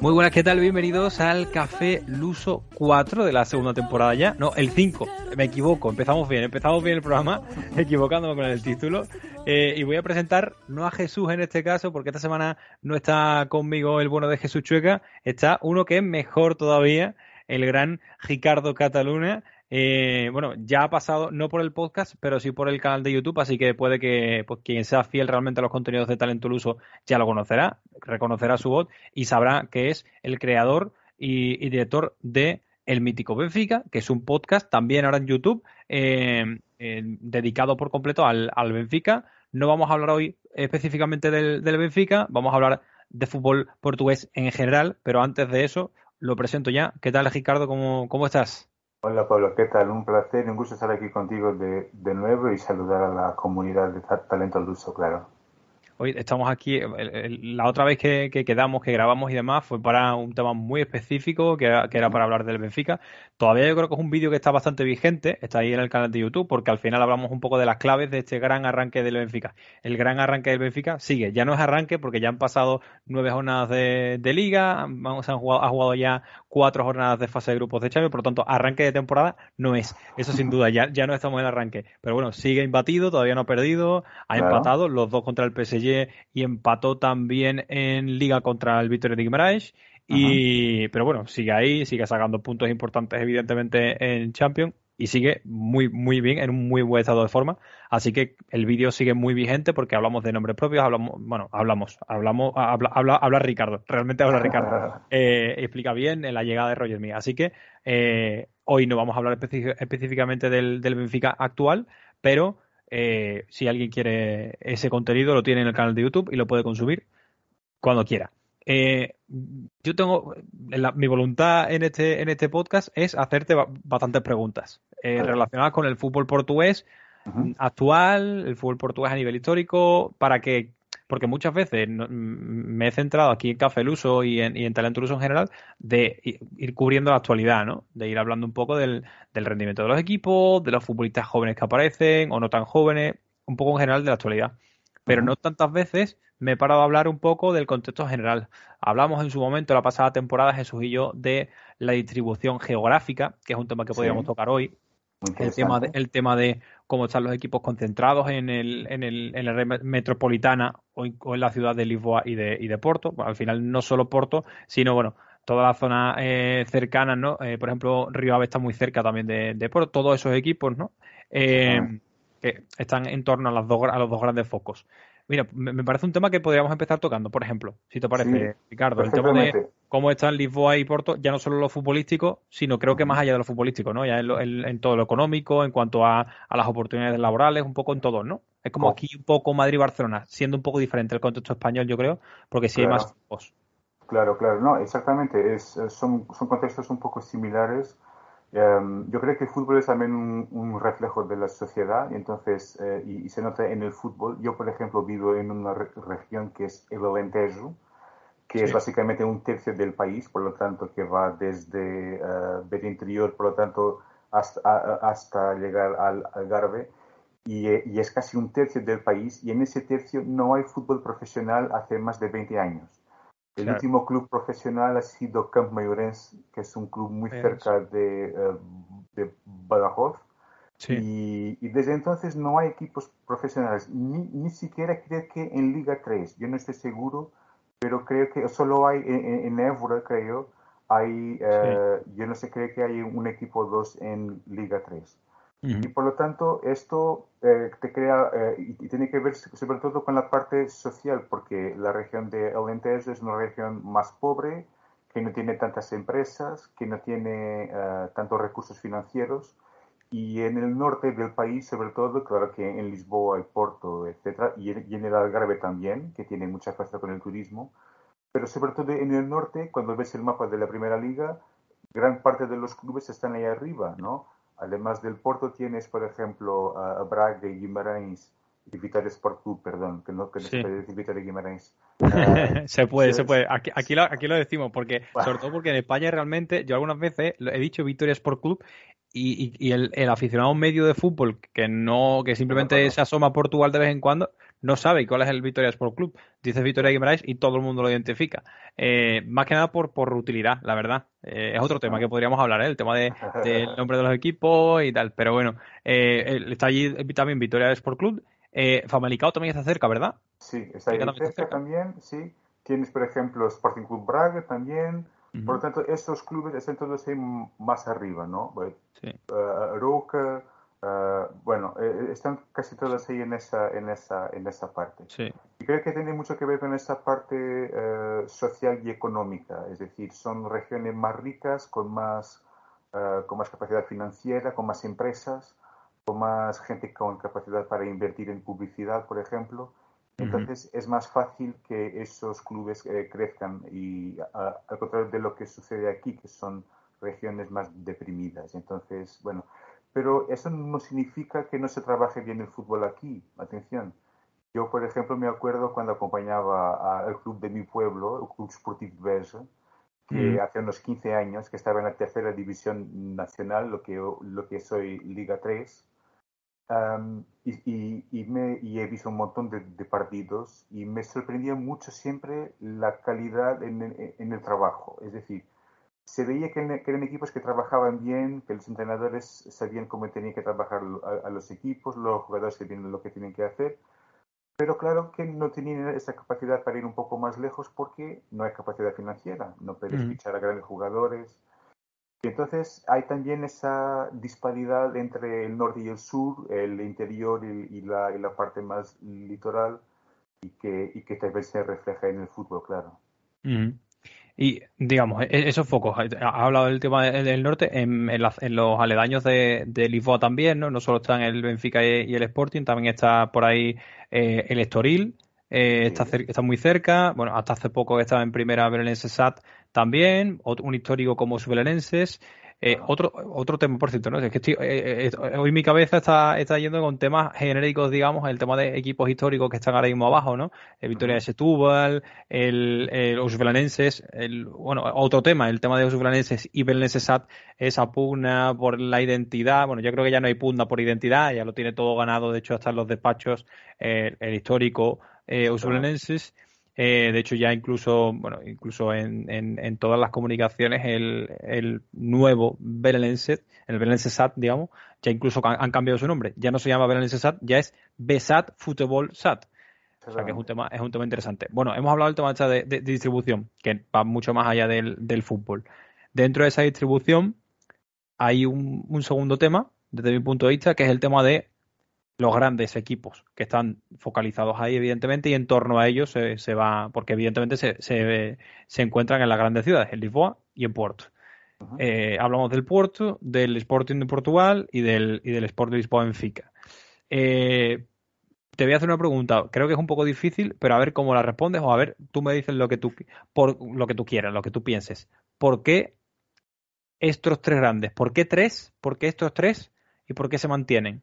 Muy buenas, ¿qué tal? Bienvenidos al Café Luso 4 de la segunda temporada ya. No, el 5, me equivoco, empezamos bien, empezamos bien el programa, equivocándome con el título. Eh, y voy a presentar no a Jesús en este caso, porque esta semana no está conmigo el bueno de Jesús Chueca, está uno que es mejor todavía, el gran Ricardo Cataluna. Eh, bueno, ya ha pasado no por el podcast, pero sí por el canal de YouTube, así que puede que pues, quien sea fiel realmente a los contenidos de Talento Luso ya lo conocerá, reconocerá su voz y sabrá que es el creador y, director de El Mítico Benfica, que es un podcast también ahora en YouTube, eh, dedicado por completo al, Benfica. No vamos a hablar hoy específicamente del, Benfica, vamos a hablar de fútbol portugués en general, pero antes de eso lo presento ya. ¿Qué tal, Ricardo? ¿Cómo, cómo estás? Hola Pablo, ¿qué tal? Un placer un gusto estar aquí contigo de, de nuevo y saludar a la comunidad de Talento Luso, claro. Hoy estamos aquí, la otra vez que, quedamos, que grabamos y demás, fue para un tema muy específico, que era, para hablar del Benfica. Todavía yo creo que es un vídeo que está bastante vigente, está ahí en el canal de YouTube, porque al final hablamos un poco de las claves de este gran arranque del Benfica. El gran arranque del Benfica sigue, ya no es arranque porque ya han pasado nueve jornadas de, liga, vamos, han jugado, ha jugado ya cuatro jornadas de fase de grupos de Champions, por lo tanto, arranque de temporada no es. Eso sin duda, ya, ya no estamos en el arranque. Pero bueno, sigue imbatido, todavía no ha perdido, ha empatado los dos contra el PSG y empató también en Liga contra el Victoria de Guimaraes. Y, pero bueno, sigue ahí, sigue sacando puntos importantes, evidentemente, en Champions y sigue muy, muy bien, en un muy buen estado de forma. Así que el vídeo sigue muy vigente porque hablamos de nombres propios, hablamos, bueno, hablamos, hablamos, habla, habla, Ricardo, realmente habla Ricardo. Eh, explica bien la llegada de Roger Mí. Así que eh, hoy no vamos a hablar específicamente del, del Benfica actual, pero eh, si alguien quiere ese contenido, lo tiene en el canal de YouTube y lo puede consumir cuando quiera. Eh, yo tengo mi voluntad en este en este podcast es hacerte bastantes preguntas eh, relacionadas con el fútbol portugués actual, el fútbol portugués a nivel histórico, para que porque muchas veces me he centrado aquí en Café Luso y en, y en Talento Luso en general de ir cubriendo la actualidad, ¿no? De ir hablando un poco del, rendimiento de los equipos, de los futbolistas jóvenes que aparecen o no tan jóvenes, un poco en general de la actualidad. Pero no tantas veces me he parado a hablar un poco del contexto general. Hablamos en su momento, la pasada temporada, Jesús y yo, de la distribución geográfica, que es un tema que podríamos tocar hoy. El tema, de, el tema de cómo están los equipos concentrados en, el, en, el, en la red metropolitana o en, la ciudad de Lisboa y de, y de Porto. al final no solo Porto, sino bueno, toda la zona eh, cercana, ¿no? Eh, por ejemplo, Río Ave está muy cerca también de, de Porto, todos esos equipos, ¿no? Eh, que están en torno a, las dos, a los dos grandes focos. Mira, me parece un tema que podríamos empezar tocando, por ejemplo, si te parece, Ricardo, el tema de cómo están Lisboa y Porto, ya no solo lo futbolístico, sino creo que más allá de lo futbolístico, ¿no? Ya en, todo lo económico, en cuanto a, las oportunidades laborales, un poco en todo, ¿no? Es como aquí un poco Madrid-Barcelona, siendo un poco diferente el contexto español, yo creo, porque sí hay más Claro, claro, no, exactamente, es, son, son contextos un poco similares Em, yo creo que el fútbol es también un, reflejo de la sociedad y entonces eh, y, se nota en el fútbol. Yo, por ejemplo, vivo en una región que es el Alentejo, que es básicamente un tercio del país, por lo tanto, que va desde uh, del interior, por lo tanto, hasta, hasta llegar al Algarve. Y, eh, y, es casi un tercio del país y en ese tercio no hay fútbol profesional hace más de 20 años. El último club profesional ha sido Camp Mayorense, que es un club muy cerca de, eh, de Badajoz. Y, y, desde entonces no hay equipos profesionales, ni, ni, siquiera creo que en Liga 3, yo no estoy seguro, pero creo que solo hay en, en creo, hay, eh, yo no sé, creo que hay un equipo 2 en Liga 3. Y por lo tanto, esto eh, te crea eh, y, tiene que ver sobre todo con la parte social, porque la región de Alentejo es una región más pobre, que no tiene tantas empresas, que no tiene eh, tantos recursos financieros. Y en el norte del país, sobre todo, claro que en Lisboa, el Porto, etcétera, y, en el Algarve también, que tiene mucha fuerza con el turismo. Pero sobre todo en el norte, cuando ves el mapa de la Primera Liga, gran parte de los clubes están ahí arriba, ¿no? Además del Porto tienes, por ejemplo, a Braga y Guimarães, y Vitória Sport Club, perdón, que no, que no se puede decir Vitória Guimarães. se puede, se puede. Aquí, aquí, lo, aquí lo decimos, porque sobre todo porque en España realmente, yo algunas veces he dicho Victoria Sport Club y, y, el, el, aficionado medio de fútbol que no que simplemente se asoma a Portugal de vez en cuando no sabe cuál es el Victoria Sport Club. Dice Victoria Guimaraes y todo el mundo lo identifica. Eh, más que nada por, por utilidad, la verdad. Eh, es otro tema que podríamos hablar, ¿eh? el tema del de, nombre de los equipos y tal. Pero bueno, está allí también Victoria Sport Club. Famalicao también está cerca, ¿verdad? Sí, está ahí cerca, también, sí. Tienes, por ejemplo, Sporting Club Braga también. Por lo tanto, estos clubes están todos ahí más arriba, ¿no? Sí. Roca, Ah, bueno, eh, eh, están casi todas ahí en esa, en esa, en esa parte. Sí. Y creo que tiene mucho que ver con esa parte eh, social y económica, es decir, son regiones más ricas, con más, ah, con más capacidad financiera, con más empresas, con más gente con capacidad para invertir en publicidad, por ejemplo. Entonces es más fácil que esos clubes crezcan y al contrario de lo que sucede aquí, que son regiones más deprimidas. Entonces, bueno, pero eso no significa que no se trabaje bien el fútbol aquí. Atención. Yo, por ejemplo, me acuerdo cuando acompañaba al club de mi pueblo, el Club Sportivo Beja, que mm. hace unos 15 años, que estaba en la tercera división nacional, lo que, lo que soy Liga 3. y, y, me, y, he visto un montón de, partidos y me sorprendía mucho siempre la calidad en, en el trabajo. Es decir, se veía que, eran equipos que trabajaban bien, que los entrenadores sabían cómo tenían que trabajar a, los equipos, los jugadores que tienen lo que tienen que hacer, pero claro que no tenían esa capacidad para ir un poco más lejos porque no hay capacidad financiera, no puedes fichar a grandes jugadores. Y entonces hay también esa disparidad entre el norte y el sur, el interior y, la, la, parte más litoral, y que, y que tal vez se refleja en el fútbol, claro. Y digamos, e-, esos focos, ha hablado del tema del norte, en, los aledaños de, Lisboa también, ¿no? No solo están el Benfica y, el Sporting, también está por ahí eh, el Estoril, eh, está, está muy cerca, bueno, hasta hace poco estaba en primera Belenenses SAT también, un histórico como su Belenenses, eh, otro, otro tema, por cierto, ¿no? Es que estoy, eh, eh, hoy mi cabeza está, está yendo con temas genéricos, digamos, el tema de equipos históricos que están ahora mismo abajo, ¿no? El Victoria de Setúbal, el, el, el, bueno, otro tema, el tema de los Belenenses y Belenenses SAT, esa pugna por la identidad, bueno, yo creo que ya no hay pugna por identidad, ya lo tiene todo ganado, de hecho, hasta en los despachos, el histórico, eh. Eh, de hecho, ya incluso, bueno, incluso en, en, todas las comunicaciones, el, el nuevo Belenenses, el Belenenses SAT, digamos, ya incluso han, cambiado su nombre. Ya no se llama Belenenses SAT, ya es BESAT Football SAT. O sea que es un tema, es un tema interesante. Bueno, hemos hablado del tema de, de, distribución, que va mucho más allá del, del, fútbol. Dentro de esa distribución hay un, un segundo tema, desde mi punto de vista, que es el tema de los grandes equipos que están focalizados ahí, evidentemente, y en torno a ellos se, va, porque evidentemente se, se, encuentran en las grandes ciudades, en Lisboa y en Puerto. Eh, hablamos del Puerto, del Sporting de Portugal y del, y del Sport de Lisboa Benfica. Eh, te voy a hacer una pregunta, creo que es un poco difícil, pero a ver cómo la respondes o a ver, tú me dices lo que tú, por, lo que tú quieras, lo que tú pienses. ¿Por qué estos tres grandes? ¿Por qué tres? ¿Por qué estos tres? ¿Y por qué se mantienen?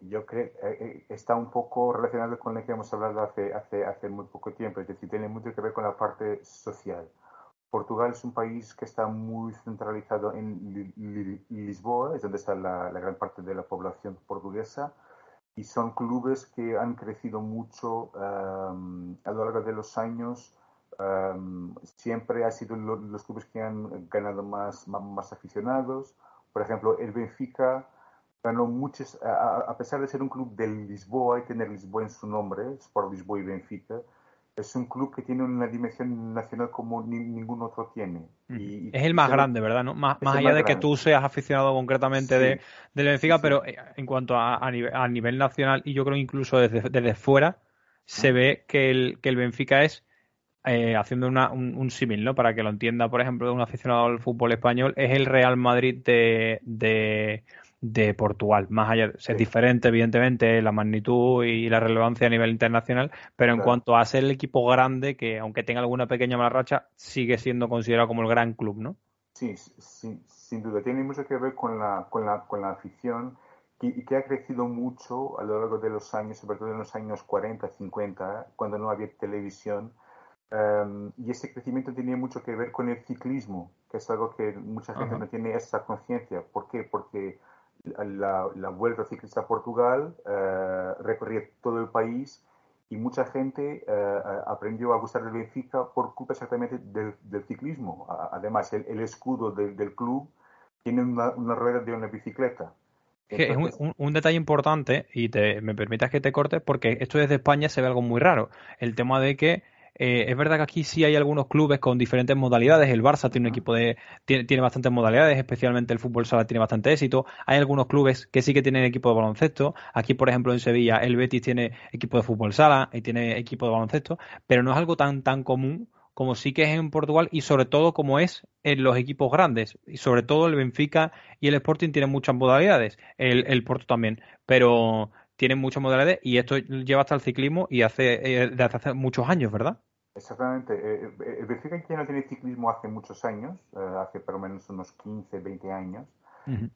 Yo creo eh, eh, está un poco relacionado con lo que hemos hablado hace, hace, hace muy poco tiempo, es decir, tiene mucho que ver con la parte social. Portugal es un país que está muy centralizado en Lisboa, es donde está la, gran parte de la población portuguesa, y son clubes que han crecido mucho um, a lo largo de los años. Um, siempre han sido los clubes que han ganado más, más, más aficionados. Por ejemplo, el Benfica ganó a, pesar de ser un club de Lisboa y tener Lisboa en su nombre, Sport Lisboa y Benfica, es un club que tiene una dimensión nacional como ningún otro tiene. Y, es el más grande, ¿verdad? ¿No? Más, más allá de que tú seas aficionado concretamente de, del Benfica, pero eh, en cuanto a, a, nivel, nacional y yo creo incluso desde, desde fuera, se ah. ve que el, que el Benfica es, eh, haciendo una, un, un símil, ¿no? Para que lo entienda, por ejemplo, un aficionado al fútbol español, es el Real Madrid de, de de Portugal. Más allá, de ser diferente, evidentemente, la magnitud y la relevancia a nivel internacional, pero en cuanto a ser el equipo grande, que aunque tenga alguna pequeña mala racha, sigue siendo considerado como el gran club, ¿no? Sí, sin duda. Tiene mucho que ver con la, con la, con la afición y que ha crecido mucho a lo largo de los años, sobre todo en los años 40, 50, cuando no había televisión. Em, y ese crecimiento tenía mucho que ver con el ciclismo, que es algo que mucha gente no tiene esa conciencia. ¿Por qué? Porque la, la Vuelta Ciclista a Portugal, eh, recorría todo el país y mucha gente eh, aprendió a gustar del Benfica por culpa exactamente del, ciclismo. Además, el, escudo del club tiene una, rueda de una bicicleta. es un, detalle importante y te, me permitas que te corte porque esto desde España se ve algo muy raro. El tema de que eh, es verdad que aquí sí hay algunos clubes con diferentes modalidades. El Barça tiene un equipo de. Tiene, tiene, bastantes modalidades, especialmente el fútbol sala tiene bastante éxito. Hay algunos clubes que sí que tienen equipo de baloncesto. Aquí, por ejemplo, en Sevilla, el Betis tiene equipo de fútbol sala y tiene equipo de baloncesto, pero no es algo tan, tan común como sí que es en Portugal y sobre todo como es en los equipos grandes. Y sobre todo el Benfica y el Sporting tienen muchas modalidades. El, el Porto también. Pero tienen muchas modalidades y esto lleva hasta el ciclismo y hace, eh, desde hace muchos años, ¿verdad? Exactamente. Eh, eh, el Benfica ya no tiene ciclismo hace muchos años, hace por lo menos unos 15, 20 años.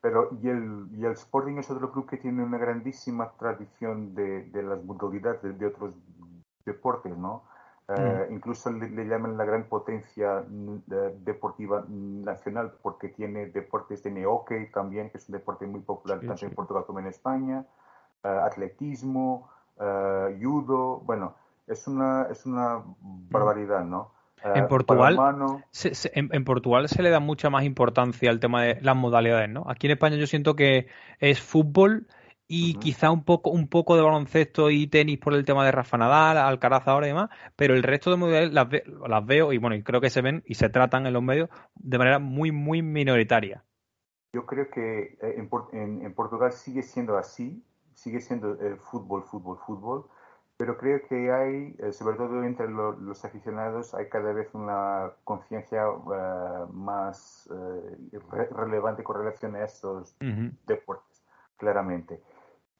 Pero y el, y el Sporting es otro club que tiene una grandísima tradición de, de las modalidades de, otros deportes, ¿no? incluso le, llaman la gran potencia mm, deportiva nacional porque tiene deportes, de hockey también, que es un deporte muy popular tanto en Portugal como en España. Eh, atletismo, eh, judo, bueno, es una, es una barbaridad, ¿no? En eh, Portugal, se, en, Portugal se le da mucha más importancia al tema de las modalidades, ¿no? Aquí en España yo siento que es fútbol y quizá un poco, un poco de baloncesto y tenis por el tema de Rafa Nadal, Alcaraz ahora y demás, pero el resto de modalidades las, las veo y bueno, y creo que se ven y se tratan en los medios de manera muy, muy minoritaria. Yo creo que en, en Portugal sigue siendo así, sigue siendo el fútbol, fútbol, fútbol, pero creo que hay, eh, sobre todo entre los aficionados, hay cada vez una conciencia eh, más eh, relevante con relación a estos deportes, claramente.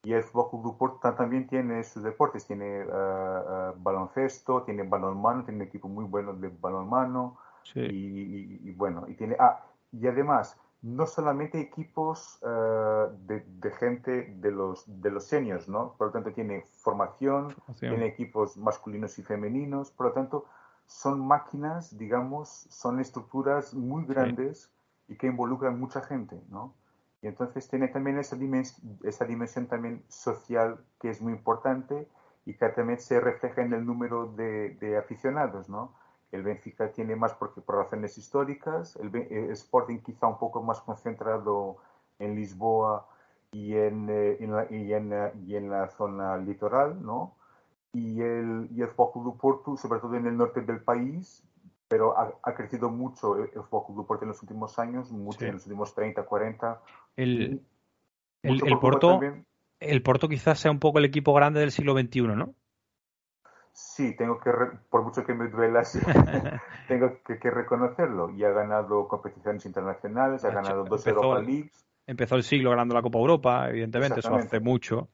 Y el Fútbol Club Porto también tiene sus deportes, tiene baloncesto, tiene balonmano, tiene un equipo muy bueno de balonmano, sí. y, y, bueno, y tiene, ah, y además, no solamente equipos eh, de, gente de los, de los seniors, ¿no? Por lo tanto, tiene formación, tiene equipos masculinos y femeninos, por lo tanto, son máquinas, digamos, son estructuras muy grandes y que involucran mucha gente, ¿no? Y entonces tiene también esa, dimensión, esa dimensión también social que es muy importante y que también se refleja en el número de, de aficionados, ¿no? El Benfica tiene más porque, por razones históricas, el, eh, Sporting quizá un poco más concentrado en Lisboa y en, eh, la, y en, eh, y en la zona litoral, ¿no? Y el, y el Foco Porto, sobre todo en el norte del país, pero ha, crecido mucho el, Foco do Porto en los últimos años, mucho en los últimos 30, 40. El, el, Porto, el Porto quizás sea un poco el equipo grande del siglo XXI, ¿no? Sí, tengo que, por mucho que me duela, tengo que, reconocerlo. Y ha ganado competiciones internacionales, ha ganado dos Europa Leagues. Empezó el siglo ganando la Copa Europa, evidentemente, eso hace mucho.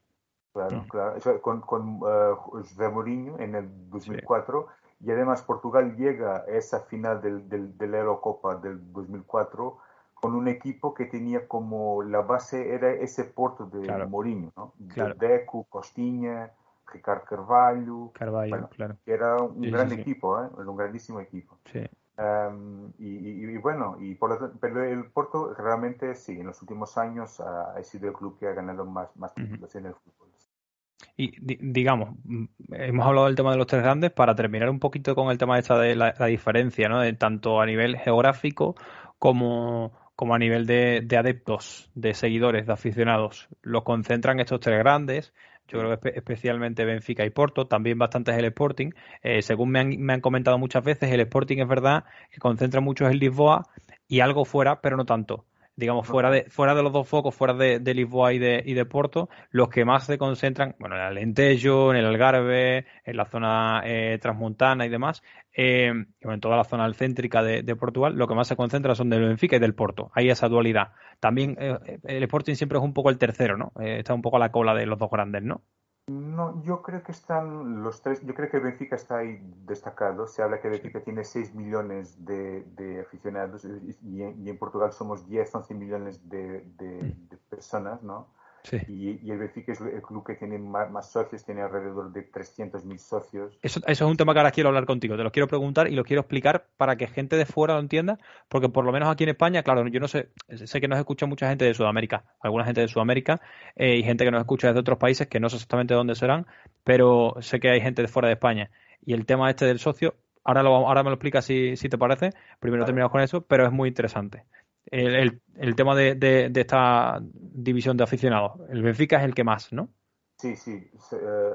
Claro, mm. claro. con, con uh, José Mourinho en el 2004. Y además Portugal llega a esa final del, del, de la Eurocopa del 2004 con un equipo que tenía como la base, era ese Porto de Mourinho, ¿no? De Deco, Costinha, Ricardo Carvalho. Carvalho, claro. era un gran equipo, ¿eh? un grandísimo equipo. Sí. Y, bueno, y por lo, pero el Porto realmente sí, en los últimos años ha, sido el club que ha ganado más, más títulos en el fútbol. Y digamos, hemos hablado del tema de los tres grandes para terminar un poquito con el tema de esta de la, diferencia, ¿no? De, tanto a nivel geográfico como, como a nivel de, de, adeptos, de seguidores, de aficionados. Los concentran estos tres grandes. Yo creo que especialmente Benfica y Porto, también bastante es el Sporting. Eh, según me han, me han comentado muchas veces, el Sporting es verdad que concentra mucho en Lisboa y algo fuera, pero no tanto digamos, fuera de, fuera de los dos focos, fuera de, Lisboa y de, y de Porto, los que más se concentran, bueno, en el Alentejo, en el Algarve, en la zona eh, transmontana y demás, eh, en toda la zona céntrica de, Portugal, lo que más se concentra son del Benfica y del Porto. Hay esa dualidad. También eh, el Sporting siempre es un poco el tercero, ¿no? está un poco a la cola de los dos grandes, ¿no? No, yo creo que están los tres. Yo creo que Benfica está ahí destacado. Se habla que Benfica tiene 6 millones de, aficionados y en, Portugal somos 10, 11 millones de, mm. personas, ¿no? Y, el Benfica es el club que tiene más, socios, tiene alrededor de 300.000 socios. Eso, eso, es un tema que ahora quiero hablar contigo. Te lo quiero preguntar y lo quiero explicar para que gente de fuera lo entienda, porque por lo menos aquí en España, claro, yo no sé, sé que nos escucha mucha gente de Sudamérica, alguna gente de Sudamérica eh, y gente que nos escucha desde otros países que no sé exactamente dónde serán, pero sé que hay gente de fuera de España. Y el tema este del socio, ahora, lo, ahora me lo explicas si, si te parece. Primero terminamos con eso, pero es muy interesante el, el, tema de, de, esta división de aficionados. El Benfica es el que más, ¿no? Sí, sí. Eh,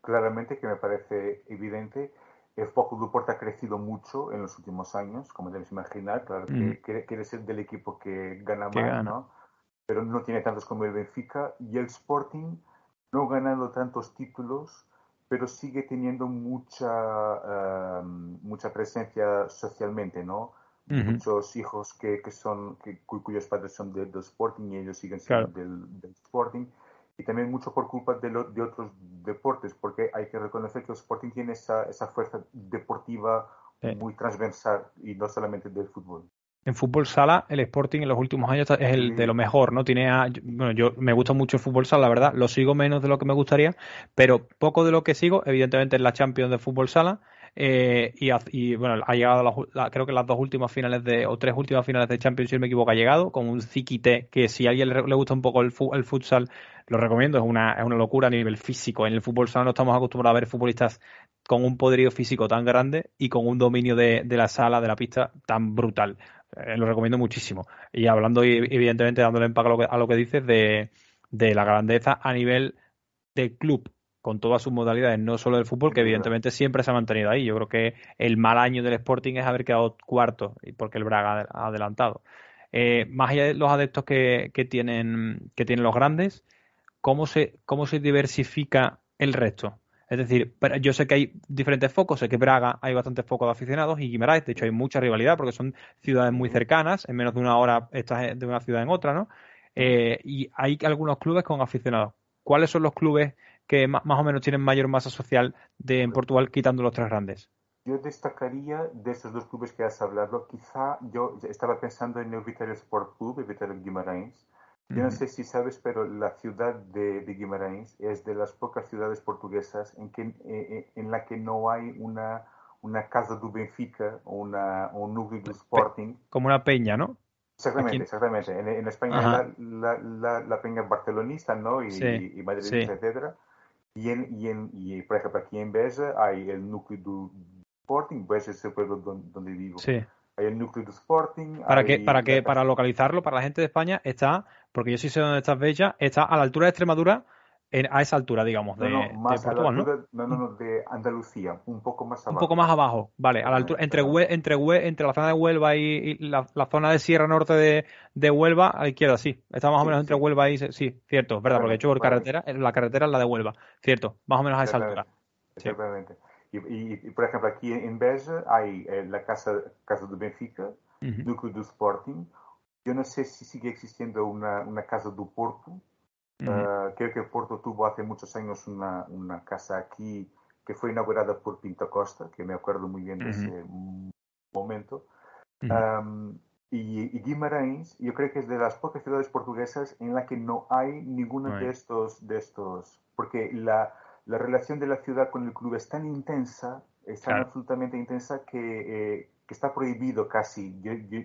claramente que me parece evidente. El Foco du Porto ha crecido mucho en los últimos años, como debes imaginar. Claro que mm. quiere, ser del equipo que gana más, ¿no? Pero no tiene tantos como el Benfica. Y el Sporting no ha ganado tantos títulos, pero sigue teniendo mucha, eh, mucha presencia socialmente, ¿no? Muchos hijos que, que son que, cuyos padres son del Sporting y ellos siguen siendo del, Sporting. Y también mucho por culpa de, de otros deportes porque hay que reconocer que el Sporting tiene esa, esa fuerza deportiva muy transversal y no solamente del fútbol. En fútbol sala, el Sporting en los últimos años es el de lo mejor, ¿no? Tiene bueno, yo me gusta mucho el fútbol sala, la verdad, lo sigo menos de lo que me gustaría, pero poco de lo que sigo, evidentemente es la Champions de fútbol sala, eh, y, bueno, ha llegado creo que las dos últimas finales de, o tres últimas finales de Champions, si no me equivoco, ha llegado con un ziquite que si a alguien le, gusta un poco el, futsal, lo recomiendo, es una, es una locura a nivel físico. En el fútbol sala no estamos acostumbrados a ver futbolistas con un poderío físico tan grande y con un dominio de, la sala, de la pista tan brutal. Eh, lo recomiendo muchísimo. Y hablando, evidentemente, dándole empaque a lo que, a lo que dices de, de la grandeza a nivel del club con todas sus modalidades, no solo del fútbol, que evidentemente siempre se ha mantenido ahí. Yo creo que el mal año del Sporting es haber quedado cuarto, porque el Braga ha adelantado. Eh, más allá de los adeptos que, tienen, que tienen los grandes, ¿cómo se, ¿cómo se diversifica el resto? Es decir, yo sé que hay diferentes focos, sé que Braga hay bastantes focos de aficionados y Guimarães, de hecho hay mucha rivalidad porque son ciudades muy cercanas, en menos de una hora estás de una ciudad en otra, ¿no? Eh, y hay algunos clubes con aficionados. ¿Cuáles son los clubes que más o menos tienen mayor masa social de, en Portugal, quitando los tres grandes? Yo destacaría de esos dos clubes que has hablado, quizá yo estaba pensando en el Vitória Sport Club y Vitória Guimarães. Yo no sé si sabes, pero la ciudad de, de, Guimarães es de las pocas ciudades portuguesas en, que, eh, eh, en la que no hay una, una casa do Benfica o, una, un núcleo de Sporting. Como una peña, ¿no? Exactamente, exactamente. En, España la, la, la, peña barcelonista, ¿no? Y, y madridista, etcétera. Y, en, y, en, y, por ejemplo, aquí en Beja hay el núcleo do Sporting, Beja es el pueblo donde, donde vivo. Sí. Hay el núcleo do Sporting. Para que, para que, para localizarlo, para la gente de España, está, porque yo sí sé dónde está Beja, está a la altura de Extremadura, a esa altura, digamos, de, no, más Portugal, ¿no? ¿no? No, de Andalucía, un poco más abajo. Un poco más abajo, vale, a la altura, entre, entre, entre la zona de Huelva y, la, zona de Sierra Norte de, de, Huelva, a la izquierda, sí, está más o menos entre Huelva y, sí, cierto, verdad, porque he hecho por carretera, la carretera es la de Huelva, cierto, más o menos a esa altura. Exactamente. Y, por ejemplo, aquí en Beja hay eh, la casa, casa de Benfica, uh -huh. do Sporting, yo no sé si sigue existiendo una, una casa do Porto, Uh, creo que Porto tuvo hace muchos años una, una, casa aquí que fue inaugurada por Pinto Costa, que me acuerdo muy bien de ese momento. um, y, y, Guimarães, yo creo que es de las pocas ciudades portuguesas en la que no hay ninguno de estos, de estos, porque la, la, relación de la ciudad con el club es tan intensa, es tan absolutamente intensa que, eh, que, está prohibido casi. Yo, yo,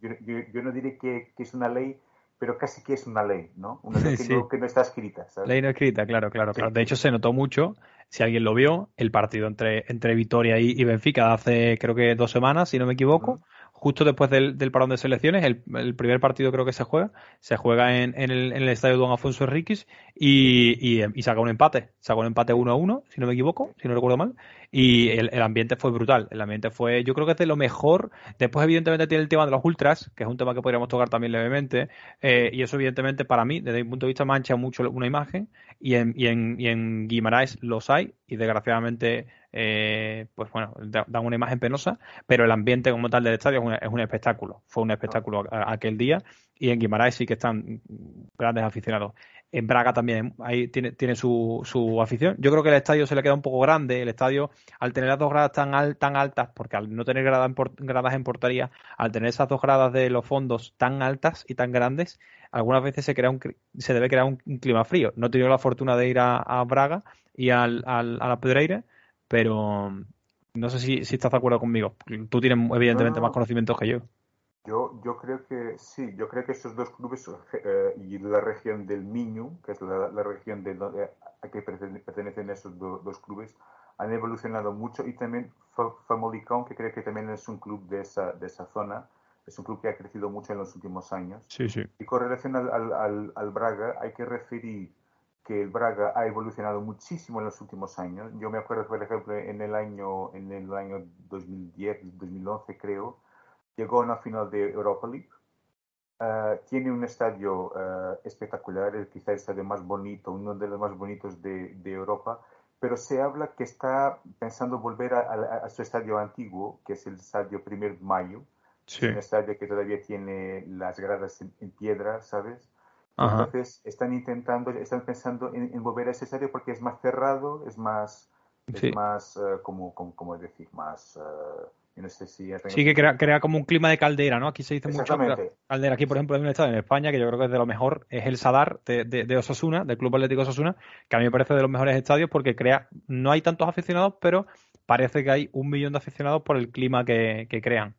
yo, yo no diré que, que, es una ley, pero casi que es una ley, ¿no? Una ley que, no, que no, está escrita. ¿sabes? Ley no escrita, claro, claro, claro. De hecho, se notó mucho, si alguien lo vio, el partido entre, entre Vitoria y, y Benfica hace creo que dos semanas, si no me equivoco justo después del, parón de selecciones, el, primer partido creo que se juega, se juega en, en, el, en el, estadio Don Afonso Enriquez y, y, y, saca un empate, saca un empate 1 a 1, si no me equivoco, si no recuerdo mal, y el, ambiente fue brutal, el ambiente fue, yo creo que es de lo mejor, después evidentemente tiene el tema de los ultras, que es un tema que podríamos tocar también levemente, eh, y eso evidentemente para mí, desde mi punto de vista, mancha mucho una imagen, y en, y en, y en Guimaraes los hay, y desgraciadamente eh, pues bueno, dan una imagen penosa, pero el ambiente como tal del estadio es un, espectáculo. Fue un espectáculo aquel día y en Guimaraes sí que están grandes aficionados. En Braga también ahí tiene, tiene su, su, afición. Yo creo que el estadio se le queda un poco grande. El estadio, al tener las dos gradas tan, tan altas, porque al no tener gradas en, gradas en portería, al tener esas dos gradas de los fondos tan altas y tan grandes, algunas veces se crea un, se debe crear un, clima frío. No he tenido la fortuna de ir a, Braga y al, al, a la Pedreira, pero no sé si, si estás de acuerdo conmigo. Tú tienes evidentemente más conocimientos que yo. Yo, yo creo que sí, yo creo que esos dos clubes eh, y la región del Miño, que es la, región de donde, a que pertenecen esos dos clubes, han evolucionado mucho y también Famalicão, que creo que también es un club de esa, de esa zona, es un club que ha crecido mucho en los últimos años. Sí, sí. Y con relación al, al, al, Braga, hay que referir que el Braga ha evolucionado muchísimo en los últimos años. Yo me acuerdo, por ejemplo, en el año, en el año 2010, 2011 creo, llegó a una final de Europa League. Uh, tiene un estadio uh, espectacular, es quizá el estadio más bonito, uno de los más bonitos de, de Europa, pero se habla que está pensando volver a, a, a, su estadio antiguo, que es el estadio Primer de Mayo, sí. un estadio que todavía tiene las gradas en, en piedra, ¿sabes? Ajá. Entonces están intentando, están pensando en, en, volver a ese estadio porque es más cerrado, es más, sí. es más, uh, como, como, como, decir, más no sé si sí, que crea, crea, como un clima de caldera, ¿no? Aquí se dice mucho caldera. Aquí, por ejemplo, hay un estado en España que yo creo que es de lo mejor, es el Sadar de, de, de, Osasuna, del Club Atlético Osasuna, que a mí me parece de los mejores estadios porque crea, no hay tantos aficionados, pero parece que hay un millón de aficionados por el clima que, que crean.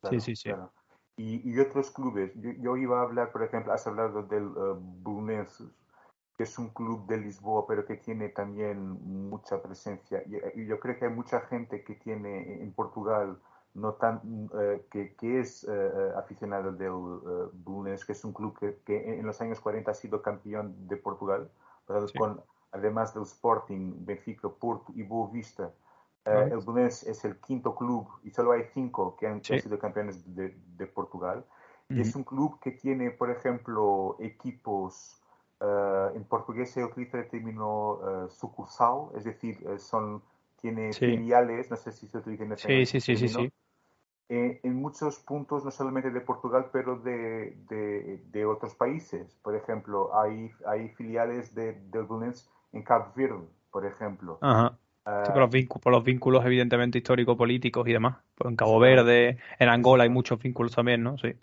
Claro, sí, sí, sí. Claro. Y, y, otros clubes, yo, yo, iba a hablar, por ejemplo, has hablado del uh, que es un club de Lisboa, pero que tiene también mucha presencia. Y, yo creo que hay mucha gente que tiene en Portugal, no tan, uh, que, que, es uh, aficionado del uh, Belenenses, que es un club que, que, en los años 40 ha sido campeón de Portugal, sí. con, además del Sporting, Benfica, Porto y Boa Vista. -huh. El Belenenses es el quinto club y solo hay cinco que han, sí. han sido campeones de, de Portugal. -huh. Y es un club que tiene, por ejemplo, equipos Uh, en portugués se utiliza el término uh, sucursal, es decir, uh, son, tiene sí. filiales, no sé si se utiliza en ese sí, sí, sí, sí, eh, en muchos puntos, no solamente de Portugal, pero de, de, de otros países. Por ejemplo, hay, hay filiales de, de Belenenses en Cabo Verde, por ejemplo. Ajá. Por, los vínculos, por los vínculos, evidentemente, histórico-políticos y demás. En Cabo Verde, en Angola hay muchos vínculos también, ¿no? Sí.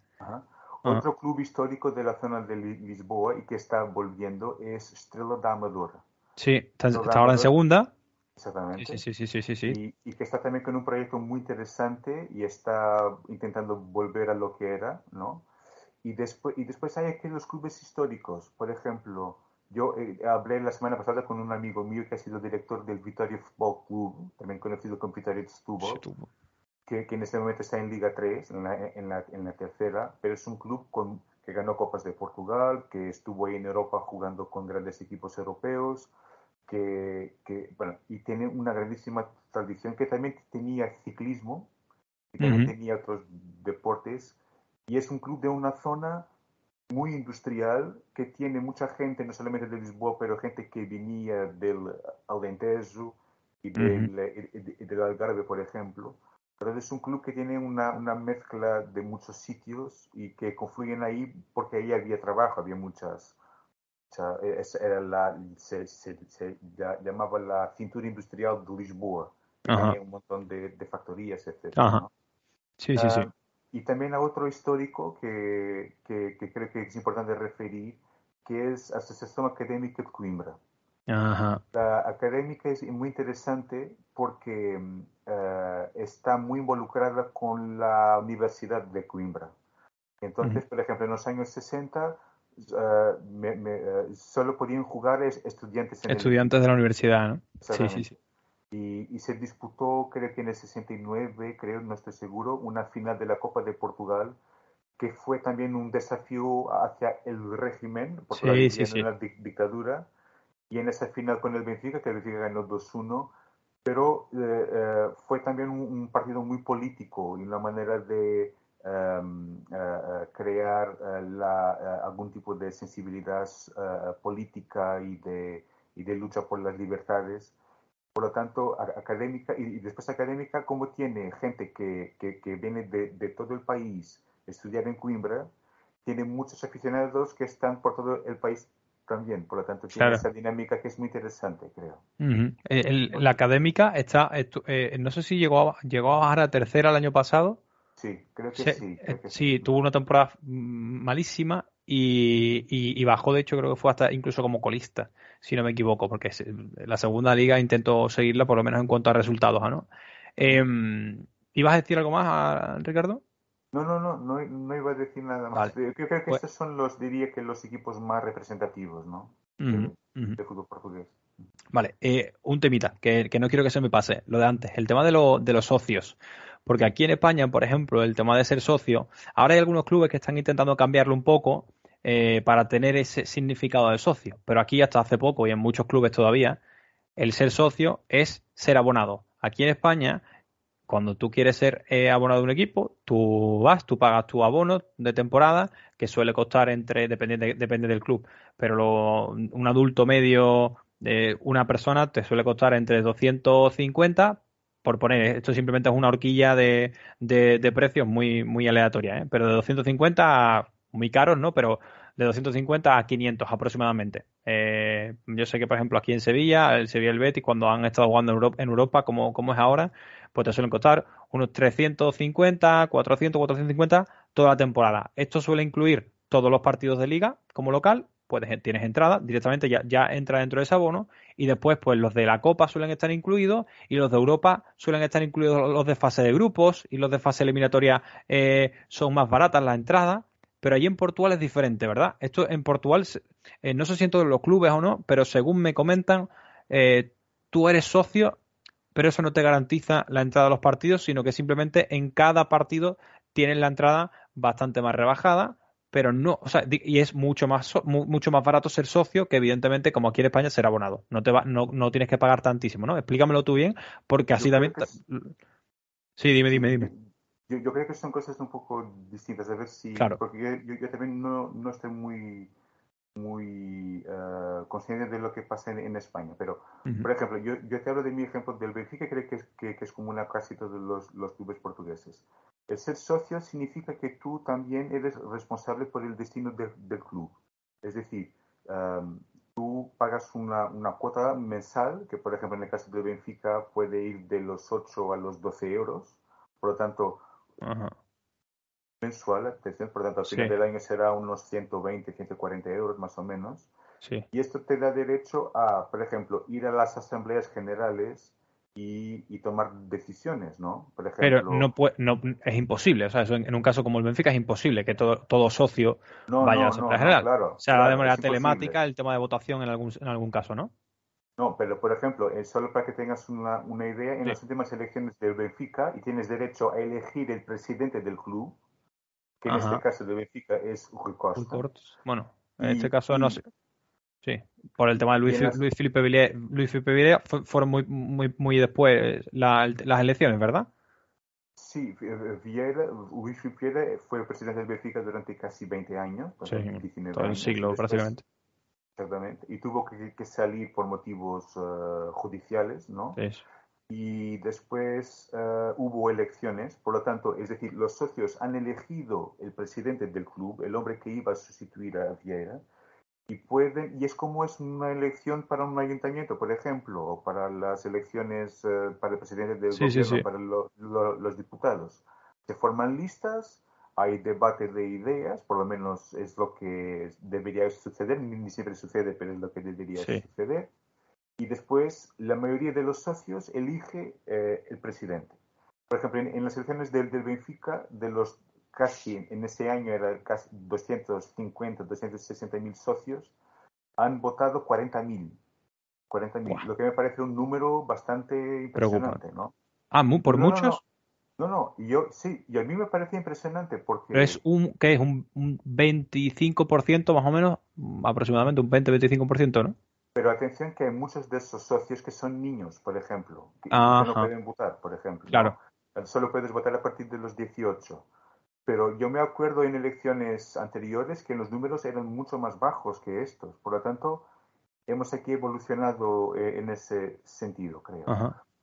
Otro club histórico de la zona de Lisboa y que está volviendo es Estrela da Amadora. Sí, está, ahora en segunda. Exactamente. Sí, sí, sí, sí, y, que está también con un proyecto muy interesante y está intentando volver a lo que era, ¿no? Y después, y después hay aquí los clubes históricos. Por ejemplo, yo eh, hablé la semana pasada con un amigo mío que ha sido director del Vitória Football Club, también conocido como Vitória de Setúbal que, que, en este momento está en Liga 3, en la, en la, en la tercera, pero es un club con, que ganó Copas de Portugal, que estuvo ahí en Europa jugando con grandes equipos europeos, que, que bueno, y tiene una grandísima tradición, que también tenía ciclismo, y también uh -huh. tenía otros deportes, y es un club de una zona muy industrial que tiene mucha gente, no solamente de Lisboa, pero gente que venía del Alentejo y del, uh -huh. del Algarve, por ejemplo. Pero es un club que tiene una, una, mezcla de muchos sitios y que confluyen ahí porque ahí había trabajo, había muchas. era la, se, se, se, llamaba la cintura industrial de Lisboa. Tenía un montón de, de factorías, etc. ¿no? Sí, sí, uh, sí. Y también a otro histórico que, que, que, creo que es importante referir, que es la Asociación Académica de Coimbra. Ajá. La académica es muy interesante porque uh, está muy involucrada con la Universidad de Coimbra. Entonces, uh -huh. por ejemplo, en los años 60 uh, me, me, solo podían jugar estudiantes. En estudiantes el... de la universidad, ¿no? Sí, sí, sí. Y, y, se disputó, creo que en el 69, creo, no estoy seguro, una final de la Copa de Portugal que fue también un desafío hacia el régimen, porque sí, sí, sí. la dictadura y en esa final con el Benfica, que el Benfica ganó 2-1, pero eh, eh, fue también un, un, partido muy político y una manera de um, crear la, algún tipo de sensibilidad política y de, y de lucha por las libertades. Por lo tanto, académica, y, después académica, como tiene gente que, que, que viene de, de, todo el país estudiar en Coimbra, tiene muchos aficionados que están por todo el país también. Por lo tanto, tiene esa dinámica que es muy interesante, creo. la académica está, eh, no sé si llegó a, llegó a bajar a tercera el año pasado. Sí, creo que sí. Eh, sí, tuvo una temporada malísima y, y, bajó, de hecho, creo que fue hasta incluso como colista, si no me equivoco, porque la segunda liga intentó seguirla, por lo menos en cuanto a resultados, ¿no? Eh, ¿Ibas a decir algo más, Ricardo? No, no, no, no, iba a decir nada más. Yo creo que pues estos son los, diría que los equipos más representativos, ¿no? de, fútbol portugués. Vale, eh, un temita, que, no quiero que se me pase, lo de antes, el tema de, de los socios. Porque aquí en España, por ejemplo, el tema de ser socio, ahora hay algunos clubes que están intentando cambiarlo un poco eh, para tener ese significado de socio. Pero aquí hasta hace poco y en muchos clubes todavía, el ser socio es ser abonado. Aquí en España cuando tú quieres ser eh, abonado de un equipo, tú vas, tú pagas tu abono de temporada, que suele costar entre, depende, depende del club, pero un adulto medio de una persona te suele costar entre 250, por poner, esto simplemente es una horquilla de, de, precios muy, muy aleatoria, ¿eh? pero de 250 a muy caros, ¿no? Pero de 250 a 500 aproximadamente. Eh, yo sé que, por ejemplo, aquí en Sevilla, el Sevilla y el Betis, cuando han estado jugando en Europa, en Europa como, como es ahora, pues te suelen costar unos 350, 400, 450 toda la temporada. Esto suele incluir todos los partidos de liga como local, pues tienes entrada, directamente ya, ya entra dentro de ese abono y después pues los de la Copa suelen estar incluidos y los de Europa suelen estar incluidos los de fase de grupos y los de fase eliminatoria eh, son más baratas la entrada, pero allí en Portugal es diferente, ¿verdad? Esto en Portugal, eh, no sé si en todos los clubes o no, pero según me comentan, eh, tú eres socio pero eso no te garantiza la entrada a los partidos, sino que simplemente en cada partido tienes la entrada bastante más rebajada, pero no, o sea, y es mucho más mucho más barato ser socio que evidentemente como aquí en España ser abonado. No te va, no, no tienes que pagar tantísimo, ¿no? Explícamelo tú bien, porque así también. Sí, dime, dime, dime. Yo, creo que son cosas un poco distintas. A ver si. Porque yo, también no, no estoy muy muy uh, consciente de lo que pasa en, España. Pero, por ejemplo, yo, yo, te hablo de mi ejemplo del Benfica, creo que es, que, es común a casi todos los, los, clubes portugueses. El ser socio significa que tú también eres responsable por el destino del club. Es decir, tú pagas una, una, cuota mensal, que por ejemplo en el caso del Benfica puede ir de los 8 a los 12 euros. Por lo tanto, mensual, atención, por tanto, al final del año será unos 120, 140 euros más o menos. Sí. Y esto te da derecho a, por ejemplo, ir a las asambleas generales y, tomar decisiones, ¿no? Por ejemplo, Pero no, puede, no es imposible, o sea, en, un caso como el Benfica es imposible que todo, todo socio vaya a la asamblea general. o sea, de manera telemática el tema de votación en algún, en algún caso, ¿no? No, pero por ejemplo, eh, solo para que tengas una, una idea, en las últimas elecciones del Benfica y tienes derecho a elegir el presidente del club, que en este caso de Benfica es Rui Costa. Bueno, en este caso no sé. Sí, por el tema de Luis, Luis Felipe Villera, Luis Felipe fueron muy, muy, muy después las elecciones, ¿verdad? Sí, Vieira, Luis Felipe fue presidente del Benfica durante casi 20 años. Sí, todo un siglo prácticamente. Exactamente. Y tuvo que, salir por motivos eh, judiciales, ¿no? Sí y después eh, hubo elecciones, por lo tanto, es decir, los socios han elegido el presidente del club, el hombre que iba a sustituir a Vieira, y pueden, y es como es una elección para un ayuntamiento, por ejemplo, o para las elecciones eh, para el presidente del gobierno, para los diputados. Se forman listas, hay debate de ideas, por lo menos es lo que debería suceder, ni siempre sucede, pero es lo que debería suceder y después la mayoría de los socios elige eh, el presidente. Por ejemplo, en, las elecciones del, del, Benfica, de los casi, en ese año eran casi 250, 260 mil socios, han votado 40 mil. 40 mil, lo que me parece un número bastante impresionante, ¿no? Ah, ¿por muchos? No, no, yo sí, y a mí me parece impresionante porque... es un, ¿qué es? Un, un 25% más o menos, aproximadamente un 20-25%, ¿no? Pero atención que hay muchos de esos socios que son niños, por ejemplo, que, no pueden votar, por ejemplo. Claro. Solo puedes votar a partir de los 18. Pero yo me acuerdo en elecciones anteriores que los números eran mucho más bajos que estos. Por lo tanto, hemos aquí evolucionado eh, en ese sentido, creo.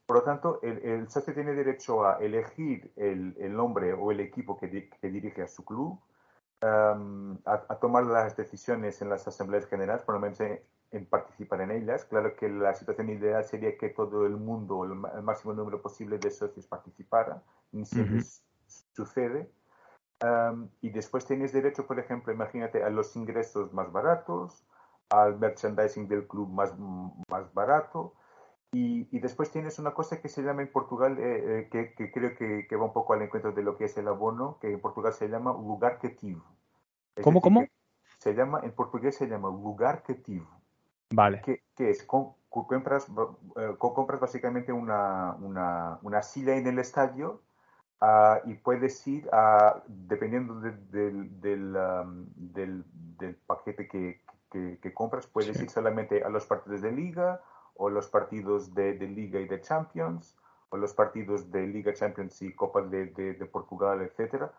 Por lo tanto, el, socio tiene derecho a elegir el, nombre o el equipo que, que dirige a su club em, a, tomar las decisiones en las asambleas generales, por lo menos en, participar en ellas. Claro que la situación ideal sería que todo el mundo, el, máximo número posible de socios participara, ni siempre sucede. Em, y después tienes derecho, por ejemplo, imagínate, a los ingresos más baratos, al merchandising del club más, más barato. Y, y después tienes una cosa que se llama en Portugal, eh, eh, que, creo que, que, va un poco al encuentro de lo que es el abono, que en Portugal se llama lugar cativo. ¿Cómo, cómo? Se llama, en portugués se llama lugar cativo. Vale. Que, que es, con, compras, eh, compras básicamente una, una, una silla en el estadio Uh, y puedes ir, a, dependiendo de, del, um, del, del, paquete que, que, compras, puedes ir solamente a los partidos de liga o los partidos de, de, liga y de Champions o los partidos de liga, Champions y Copas de, de Portugal, etcétera.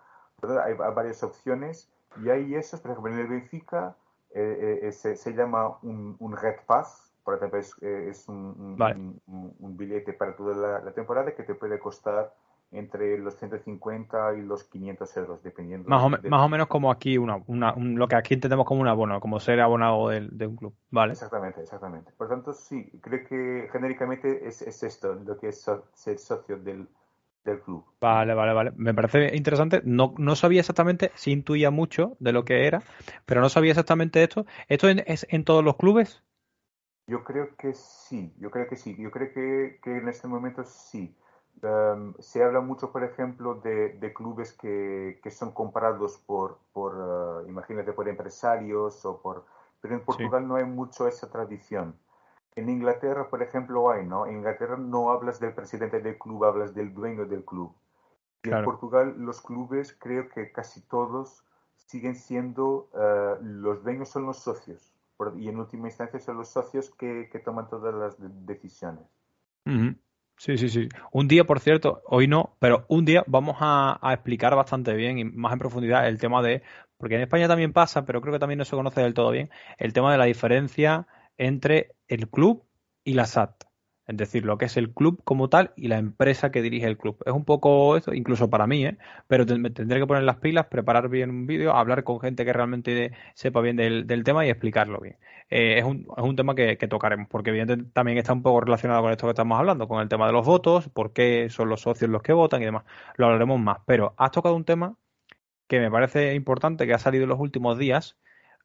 Hay, varias opciones y hay esos, por ejemplo, en el Benfica eh, eh, se, se, llama un, un Red Pass, por ejemplo, es, eh, es un, un, un, billete para toda la, la temporada que te puede costar entre los 150 y los 500 euros, dependiendo. Más o, más o menos como aquí, una, una, lo que aquí entendemos como un abono, como ser abonado de, de, un club, ¿vale? Exactamente, exactamente. Por tanto, sí, creo que genéricamente es, es esto, lo que es ser socio del, del club. Vale, vale, vale. Me parece interesante. No, no sabía exactamente, sí intuía mucho de lo que era, pero no sabía exactamente esto. ¿Esto es en todos los clubes? Yo creo que sí, yo creo que sí. Yo creo que, que en este momento sí. Em, se habla mucho, por ejemplo, de, clubes que, que, son comprados por, por uh, imagínate, por empresarios o por... Pero en Portugal no hay mucho esa tradición. En Inglaterra, por ejemplo, hay, ¿no? En Inglaterra no hablas del presidente del club, hablas del dueño del club. Y en Portugal los clubes, creo que casi todos siguen siendo, uh, los dueños son los socios. y en última instancia son los socios que, que toman todas las decisiones. Sí, sí, sí. Un día, por cierto, hoy no, pero un día vamos a, explicar bastante bien y más en profundidad el tema de, porque en España también pasa, pero creo que también no se conoce del todo bien, el tema de la diferencia entre el club y la SAT. Es decir, lo que es el club como tal y la empresa que dirige el club. Es un poco eso, incluso para mí, ¿eh? pero tendré que poner las pilas, preparar bien un vídeo, hablar con gente que realmente sepa bien del, tema y explicarlo bien. Eh, es, un, es un tema que, tocaremos, porque evidentemente también está un poco relacionado con esto que estamos hablando, con el tema de los votos, por qué son los socios los que votan y demás. Lo hablaremos más, pero has tocado un tema que me parece importante, que ha salido en los últimos días,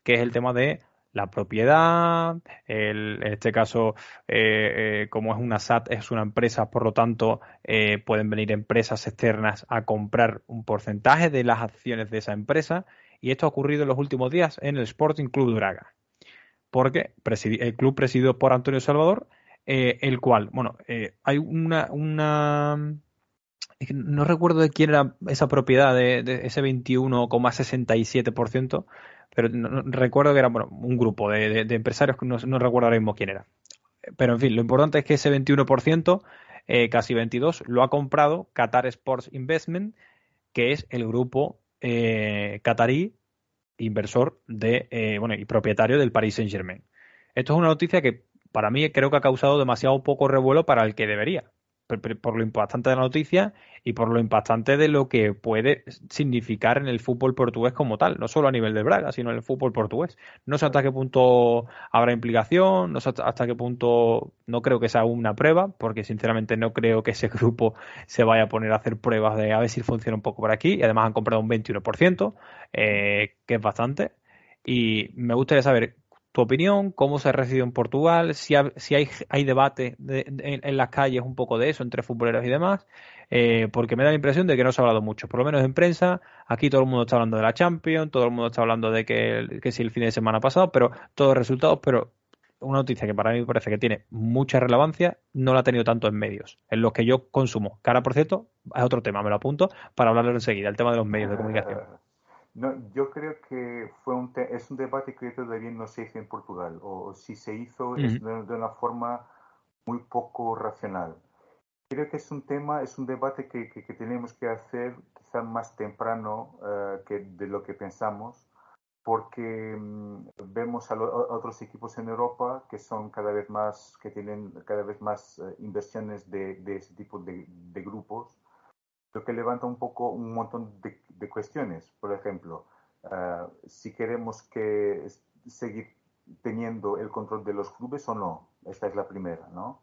que es el tema de la propiedad, en este caso, eh, eh, como es una SAT, es una empresa, por lo tanto, eh, pueden venir empresas externas a comprar un porcentaje de las acciones de esa empresa. Y esto ha ocurrido en los últimos días en el Sporting Club Braga. Porque el club presidido por Antonio Salvador, el cual, bueno, hay una, una no recuerdo de quién era esa propiedad de, de ese 21,67%, pero recuerdo que era bueno, un grupo de, empresarios que no, recuerdo ahora mismo quién era. Pero en fin, lo importante es que ese 21%, eh, casi 22%, lo ha comprado Qatar Sports Investment, que es el grupo eh, qatarí inversor de, eh, bueno, y propietario del Paris Saint Germain. Esto es una noticia que para mí creo que ha causado demasiado poco revuelo para el que debería por, lo impactante de la noticia y por lo impactante de lo que puede significar en el fútbol portugués como tal, no solo a nivel de Braga, sino en el fútbol portugués. No sé hasta qué punto habrá implicación, no sé hasta qué punto no creo que sea una prueba, porque sinceramente no creo que ese grupo se vaya a poner a hacer pruebas de a ver si funciona un poco por aquí, y además han comprado un 21%, eh, que es bastante. Y me gustaría saber tu opinión, cómo se ha recibido en Portugal, si, si hay, hay debate en, las calles un poco de eso entre futboleros y demás, eh, porque me da la impresión de que no se ha hablado mucho, por lo menos en prensa, aquí todo el mundo está hablando de la Champions, todo el mundo está hablando de que, que si el fin de semana pasado, pero todos resultados, pero una noticia que para mí parece que tiene mucha relevancia, no la ha tenido tanto en medios, en los que yo consumo. Que ahora, por cierto, es otro tema, me lo apunto para hablarlo enseguida, el tema de los medios de comunicación. No, yo creo que fue un es un debate que todavía no se hizo en Portugal, o, si se hizo es de, una forma muy poco racional. Creo que es un tema, es un debate que, que, tenemos que hacer quizá más temprano uh, que de lo que pensamos, porque um, vemos a, otros equipos en Europa que son cada vez más, que tienen cada vez más uh, inversiones de, de, ese tipo de, de grupos lo que levanta un poco un montón de, cuestiones. Por ejemplo, Ah, si queremos que seguir teniendo el control de los clubes o no. Esta es la primera, ¿no?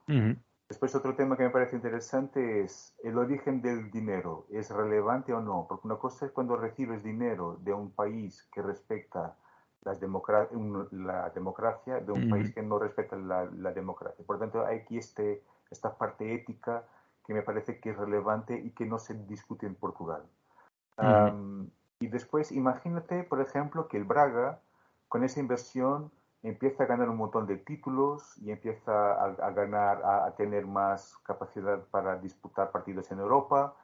Después otro tema que me parece interesante es el origen del dinero. ¿Es relevante o no? Porque una cosa es cuando recibes dinero de un país que respecta la democracia de un país que no respeta la, democracia. Por lo tanto, hay aquí este, esta parte ética que me parece que es relevante y que no se discute en Portugal. y después, imagínate, por ejemplo, que el Braga, con esa inversión, empieza a ganar un montón de títulos y empieza a, ganar, a, tener más capacidad para disputar partidos en Europa.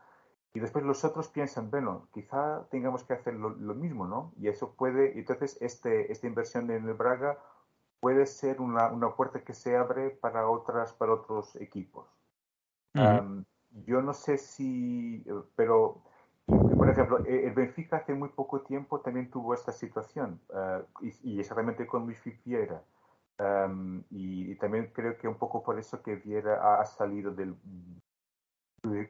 Y después los otros piensan, bueno, quizá tengamos que hacer lo, mismo, ¿no? Y eso puede, entonces este, esta inversión en el Braga puede ser una, una puerta que se abre para, otras, para otros equipos. Yo no sé si, pero por ejemplo, eh, el Benfica hace muy poco tiempo también tuvo esta situación, uh, y, y, exactamente con Luis Viera. Um, y, y, también creo que un poco por eso que Viera ha, salido del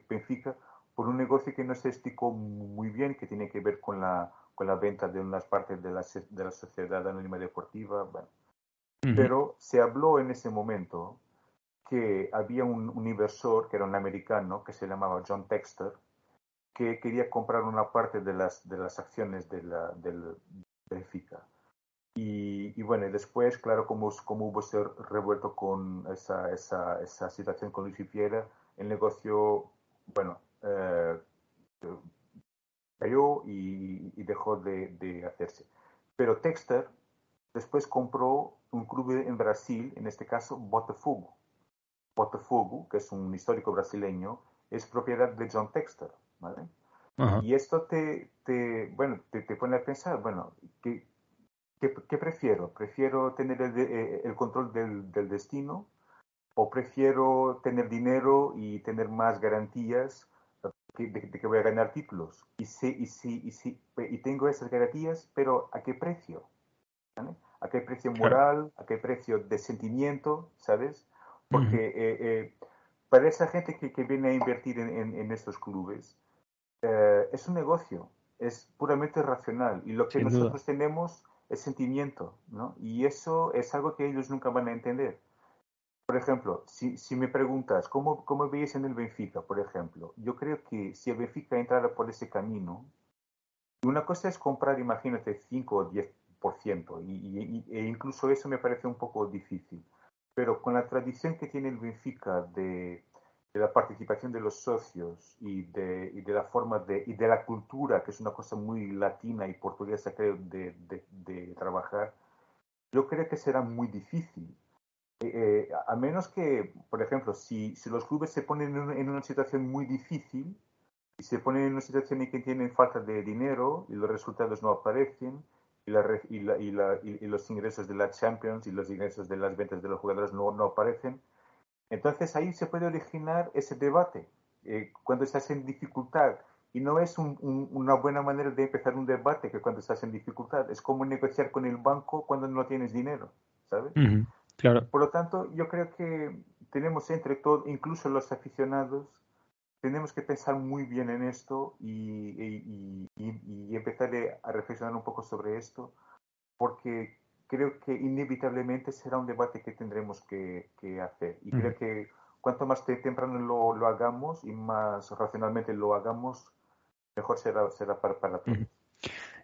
Benfica, por un negocio que no se explicó muy bien, que tiene que ver con la, con la venta de unas partes de la, de la sociedad anónima deportiva. Bueno. Pero se habló en ese momento que había un, un inversor, que era un americano, que se llamaba John Texter, que quería comprar una parte de las, de las acciones de la, del Benfica. Y, y, bueno, después, claro, como, como hubo ese revuelto con esa, esa, esa situación con Luis Fiera, el negocio, bueno, eh, cayó y, y, dejó de, de, hacerse. Pero Texter después compró un club en Brasil, en este caso Botafogo. Botafogo, que es un histórico brasileño, es propiedad de John Texter. ¿vale? Y esto te, te bueno, te, te, pone a pensar, bueno, ¿qué, qué, prefiero? ¿Prefiero tener el, eh, el control del, del, destino o prefiero tener dinero y tener más garantías de, que voy a ganar títulos? Y, si, y, si, y, si, y tengo esas garantías, pero ¿a qué precio? ¿A qué precio moral? ¿A qué precio de sentimiento? ¿Sabes? Porque eh, eh, para esa gente que, que, viene a invertir en, en, en estos clubes, eh, es un negocio, es puramente racional y lo que nosotros tenemos es sentimiento, ¿no? Y eso es algo que ellos nunca van a entender. Por ejemplo, si, si me preguntas, ¿cómo, ¿cómo veis en el Benfica, por ejemplo? Yo creo que si el Benfica entrara por ese camino, una cosa es comprar, imagínate, 5 o 10%, y, y, e incluso eso me parece un poco difícil. Pero con la tradición que tiene el Benfica de de la participación de los socios y de, y de la forma de, y de la cultura, que es una cosa muy latina y portuguesa, creo, de, de, trabajar, yo creo que será muy difícil. Eh, eh, a menos que, por ejemplo, si, si los clubes se ponen en una, situación muy difícil y se ponen en una situación en que tienen falta de dinero y los resultados no aparecen y, la, y, la, y, la, y, los ingresos de la Champions y los ingresos de las ventas de los jugadores no, no aparecen, entonces ahí se puede originar ese debate eh, cuando estás en dificultad. Y no es una buena manera de empezar un debate que cuando estás en dificultad. Es como negociar con el banco cuando no tienes dinero, ¿sabes? claro. Por lo tanto, yo creo que tenemos entre todos, incluso los aficionados, tenemos que pensar muy bien en esto y, y, y empezar a reflexionar un poco sobre esto, porque creo que inevitablemente será un debate que tendremos que, hacer. Y creo que cuanto más temprano lo, lo, hagamos y más racionalmente lo hagamos, mejor será, será para, para todos.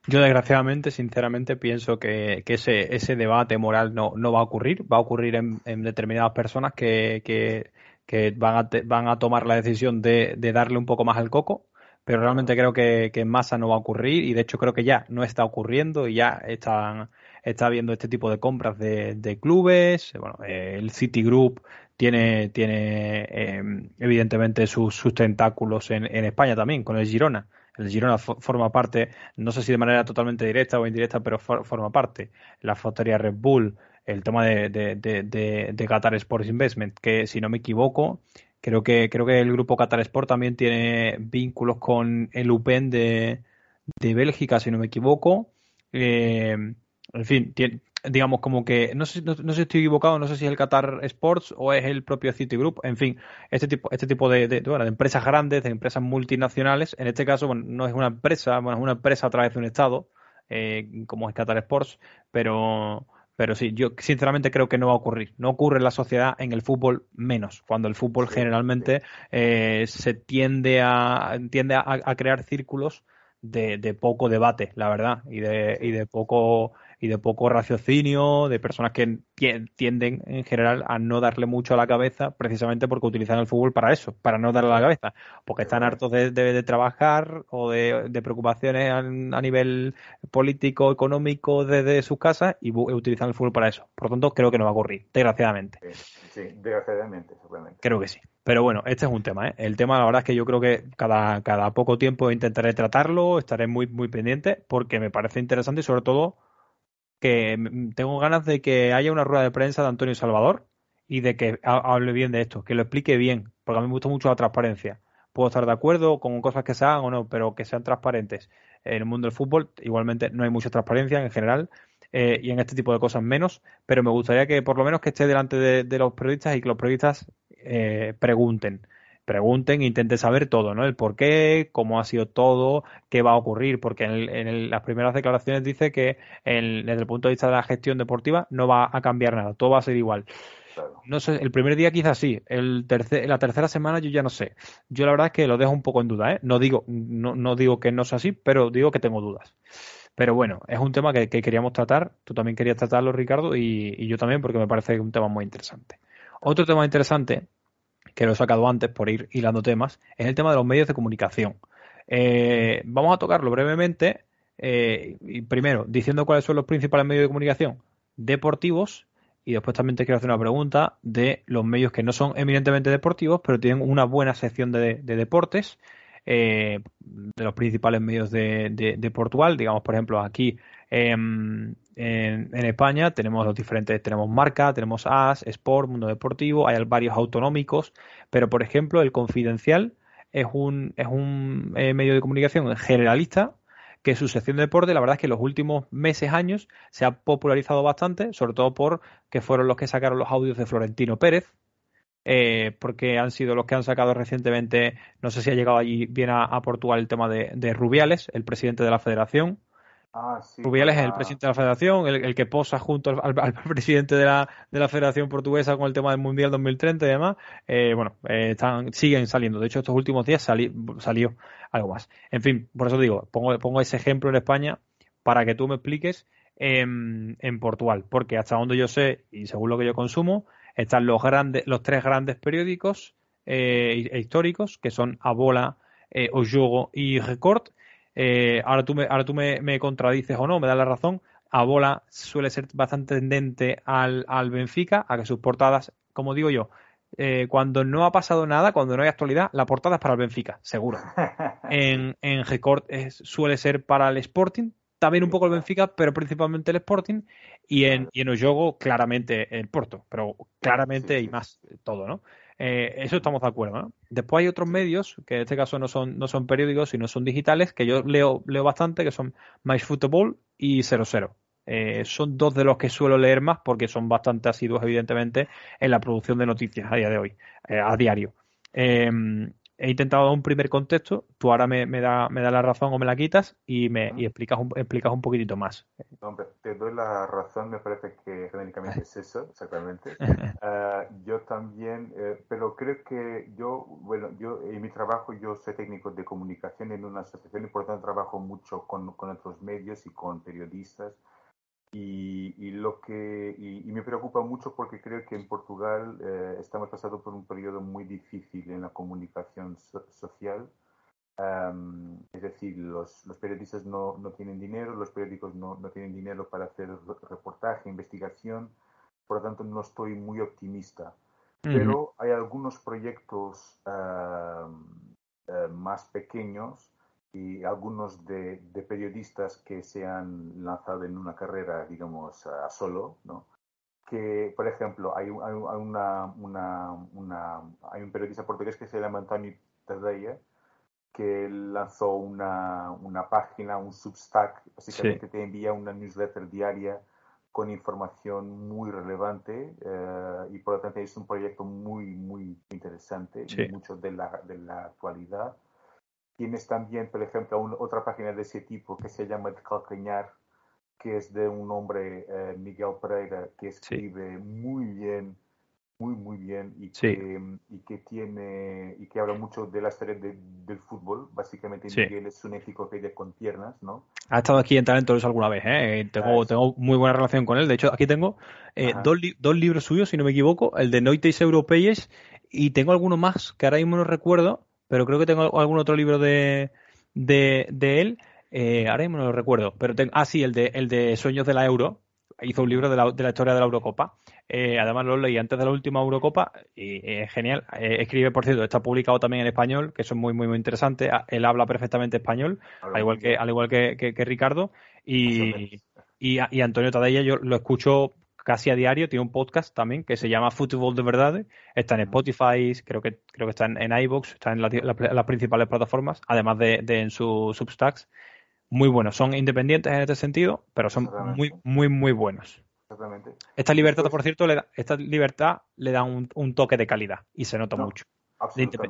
Yo desgraciadamente, sinceramente, pienso que, que, ese, ese debate moral no, no va a ocurrir. Va a ocurrir en, en determinadas personas que, que, que van, a van a tomar la decisión de, de darle un poco más al coco pero realmente creo que, que, en masa no va a ocurrir y de hecho creo que ya no está ocurriendo y ya están está habiendo este tipo de compras de, clubes. Bueno, el Citigroup tiene, tiene em, evidentemente sus, tentáculos en, España también, con el Girona. El Girona forma parte, no sé si de manera totalmente directa o indirecta, pero forma parte. La factoría Red Bull, el tema de, de, Qatar Sports Investment, que si no me equivoco, creo que, creo que el grupo Qatar Sport también tiene vínculos con el UPEN de, Bélgica, si no me equivoco. Eh, en fin, digamos como que no sé, no, sé si estoy equivocado, no sé si es el Qatar Sports o es el propio Citigroup, en fin, este tipo, este tipo de, de, de empresas grandes, de empresas multinacionales, en este caso bueno, no es una empresa, bueno, es una empresa a través de un Estado, eh, como es Qatar Sports, pero, pero sí, yo sinceramente creo que no va a ocurrir. No ocurre en la sociedad, en el fútbol menos, cuando el fútbol generalmente eh, se tiende a, tiende a, crear círculos de, de, poco debate, la verdad, y de, y de poco y de poco raciocinio, de personas que tienden en general a no darle mucho a la cabeza precisamente porque utilizan el fútbol para eso, para no darle a la cabeza, porque están hartos de, de, trabajar o de, preocupaciones a, nivel político, económico desde sus casas y utilizan el fútbol para eso. Por lo tanto, creo que no va a ocurrir, desgraciadamente. Sí, desgraciadamente, seguramente. Creo que sí. Pero bueno, este es un tema, ¿eh? El tema, la verdad es que yo creo que cada, cada poco tiempo intentaré tratarlo, estaré muy, muy pendiente, porque me parece interesante y sobre todo que tengo ganas de que haya una rueda de prensa de Antonio Salvador y de que hable bien de esto, que lo explique bien, porque a mí me gusta mucho la transparencia. Puedo estar de acuerdo con cosas que se hagan o no, pero que sean transparentes. En el mundo del fútbol, igualmente, no hay mucha transparencia en general. Eh, y en este tipo de cosas menos, pero me gustaría que por lo menos que esté delante de, los periodistas y que los periodistas eh, pregunten pregunten, intenten saber todo, ¿no? El por qué, cómo ha sido todo, qué va a ocurrir, porque en, las primeras declaraciones dice que desde el punto de vista de la gestión deportiva no va a cambiar nada, todo va a ser igual. No sé, el primer día quizás sí, el tercer, la tercera semana yo ya no sé. Yo la verdad es que lo dejo un poco en duda, ¿eh? No digo, no, no digo que no sea así, pero digo que tengo dudas. Pero bueno, es un tema que, queríamos tratar, tú también querías tratarlo, Ricardo, y, y yo también, porque me parece un tema muy interesante. Otro tema interesante que lo he sacado antes por ir hilando temas, es el tema de los medios de comunicación. Eh, vamos a tocarlo brevemente, eh, primero, diciendo cuáles son los principales medios de comunicación deportivos, y después también te quiero hacer una pregunta de los medios que no son eminentemente deportivos, pero tienen una buena sección de, deportes, eh, de los principales medios de, Portugal, digamos, por ejemplo, aquí en, España tenemos los diferentes, tenemos Marca, tenemos AS, Sport, Mundo Deportivo, hay varios autonómicos, pero por ejemplo el Confidencial es un, es un eh, medio de comunicación generalista que su sección de deporte, la verdad es que en los últimos meses, años, se ha popularizado bastante, sobre todo porque fueron los que sacaron los audios de Florentino Pérez, eh, porque han sido los que han sacado recientemente, no sé si ha llegado allí bien a, Portugal el tema de, Rubiales, el presidente de la federación, Ah, Rubiales es el presidente de la federación, el, que posa junto al, presidente de la, de la, federación portuguesa con el tema del Mundial 2030 y demás. Eh, bueno, eh, están, siguen saliendo. De hecho, estos últimos días salió algo más. En fin, por eso digo, pongo, pongo ese ejemplo en España para que tú me expliques en, en Portugal. Porque hasta donde yo sé, y según lo que yo consumo, están los, grandes, los tres grandes periódicos eh, históricos, que son Abola, eh, Oyogo y Record eh, ahora tú, me, ahora tú me, contradices o no, me das la razón. A bola suele ser bastante tendente al, al Benfica, a que sus portadas, como digo yo, eh, cuando no ha pasado nada, cuando no hay actualidad, la portada es para el Benfica, seguro. En, en Record suele ser para el Sporting, también un poco el Benfica, pero principalmente el Sporting. Y en, y en Oyogo, claramente el Porto, pero claramente y más todo, ¿no? Eh, eso estamos de acuerdo. ¿no? Después hay otros medios, que en este caso no son, no son periódicos, sino son digitales, que yo leo, leo bastante, que son MyFootball y 00. Eh, son dos de los que suelo leer más porque son bastante asiduos, evidentemente, en la producción de noticias a día de hoy, eh, a diario. He intentado dar un primer contexto, tú ahora me, me, da, me da la razón o me la quitas y me y explicas, un, explicas un poquitito más. te doy la razón, me parece que genéricamente es eso, exactamente. Ah, yo también, eh, pero creo que yo, bueno, yo en mi trabajo yo soy técnico de comunicación en una asociación y por tanto trabajo mucho con, con otros medios y con periodistas y, lo que, y, me preocupa mucho porque creo que en Portugal eh, estamos pasando por un periodo muy difícil en la comunicación social. es decir, los, los periodistas no, no, tienen dinero, los periódicos no, no, tienen dinero para hacer reportaje, investigación, por lo tanto no estoy muy optimista. Pero hay algunos proyectos eh, más pequeños y algunos de, periodistas que se han lanzado en una carrera, digamos, a solo, ¿no? Que, por ejemplo, hay, hay, una, una, una, hay un periodista portugués que se llama Antonio Tadeia, que lanzó una, una página, un Substack, básicamente te envía una newsletter diaria con información muy relevante eh, y por lo tanto es un proyecto muy, muy interesante y mucho de la, de la actualidad Tienes también, por ejemplo, otra página de ese tipo que se llama El Calcañar, que es de un hombre, eh, Miguel Pereira, que escribe muy bien, muy, muy bien, y, que, y que tiene, y que habla mucho de la historia del fútbol. Básicamente, Miguel es un enciclopedia con piernas, ¿no? Ha estado aquí en Talentos alguna vez, ¿eh? Tengo, tengo muy buena relación con él. De hecho, aquí tengo eh, dos, dos, libros suyos, si no me equivoco, el de Noites Europeyes y tengo alguno más que ahora mismo no recuerdo, pero creo que tengo algún otro libro de, de, de él. Eh, ahora mismo no lo recuerdo, pero tengo, ah, sí, el de, el de Sueños de la Euro. Hizo un libro de la, de la historia de la Eurocopa. Eh, además lo leí antes de la última Eurocopa y es genial. Eh, escribe, por cierto, está publicado también en español, que eso es muy, muy, muy interesante. Ah, él habla perfectamente español, al igual que, al igual que, que, Ricardo. Y, y, y, Antonio Tadella yo lo escucho casi a diario, tiene un podcast también que se llama Fútbol de Verdad, está en Spotify, creo que creo que está en, en iVoox, está en las principales plataformas, además de, en su Substacks. Muy buenos, son independientes en este sentido, pero son muy, muy, muy buenos. Exactamente. Esta libertad, por cierto, le da, esta libertad le da un, toque de calidad y se nota mucho.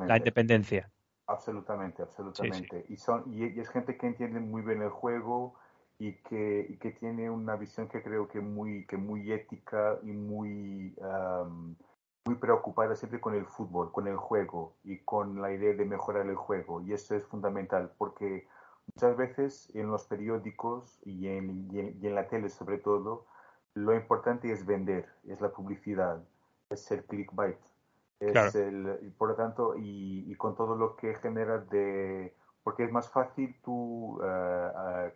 La independencia. Absolutamente, absolutamente. Y, son, y es gente que entiende muy bien el juego, y que, y que tiene una visión que creo que muy, que muy ética y muy, muy preocupada siempre con el fútbol, con el juego y con la idea de mejorar el juego. Y eso es fundamental porque muchas veces en los periódicos y en, y en, la tele sobre todo, lo importante es vender, es la publicidad, es el clickbait. Es el, por lo tanto, y, y, con todo lo que genera de... Porque es más fácil tú uh,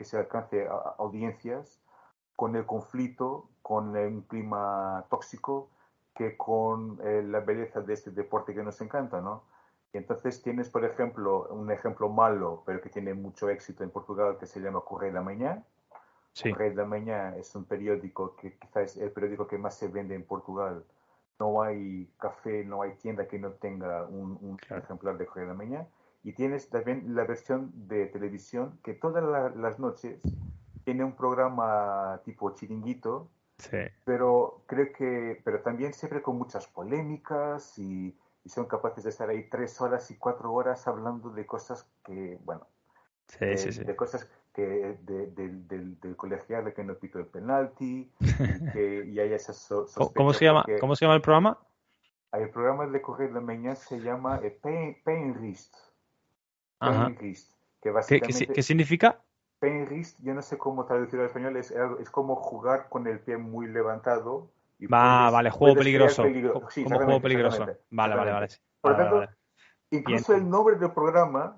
que se alcance audiencias con el conflicto, con un clima tóxico, que con eh, la belleza de este deporte que nos encanta, ¿no? Y entonces tienes, por ejemplo, un ejemplo malo, pero que tiene mucho éxito en Portugal, que se llama Correio da Manhã. Sí. Correio da Manhã es un periódico que quizás es el periódico que más se vende en Portugal. No hay café, no hay tienda que no tenga un, ejemplar de Correio da Manhã. Y tienes también la versión de televisión que todas las noches tiene un programa tipo chiringuito, sí. pero creo que, pero también siempre con muchas polémicas y, son capaces de estar ahí tres horas y cuatro horas hablando de cosas que, bueno, sí, de, sí, de, cosas que de, del colegial de que no pito el penalti y, que, y hay esas ¿Cómo se llama? ¿Cómo se llama el programa? El programa de Correr de Mañana se llama eh, Penrist. Que ¿Qué, significa? Penrist, yo no sé cómo traducirlo al español, es, es como jugar con el pie muy levantado. Y Va, vale, juego peligroso. como juego peligroso. Vale, vale, vale. Por lo tanto, incluso el nombre del programa,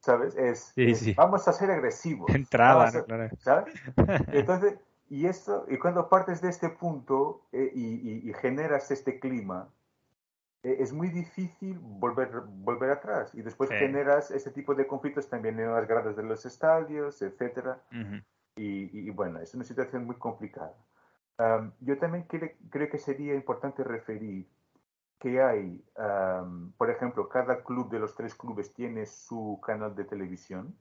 ¿sabes? Es, vamos a ser agresivos. Entrada, ¿sabes? Entonces, y esto, y cuando partes de este punto eh, y, y, generas este clima, es muy difícil volver, volver atrás y después generas ese tipo de conflictos también en las gradas de los estadios, etc. y, bueno, es una situación muy complicada. yo también creo que sería importante referir que hay, por ejemplo, cada club de los tres clubes tiene su canal de televisión.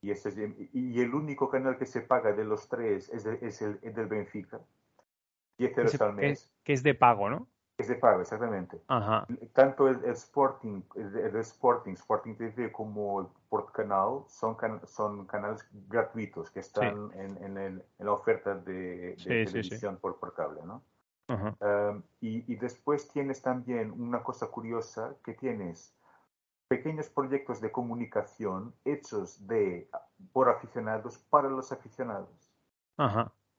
y, ese y, el único canal que se paga de los tres es, es el, del Benfica. 10 euros al mes. que es de pago, ¿no? Es de pago, exactamente. Tanto el, Sporting, el, Sporting, Sporting TV como el Port Canal son, son canales gratuitos que están en, en, la oferta de, televisión Por, por cable, ¿no? Um, y, y, después tienes también una cosa curiosa que tienes pequeños proyectos de comunicación hechos de por aficionados para los aficionados.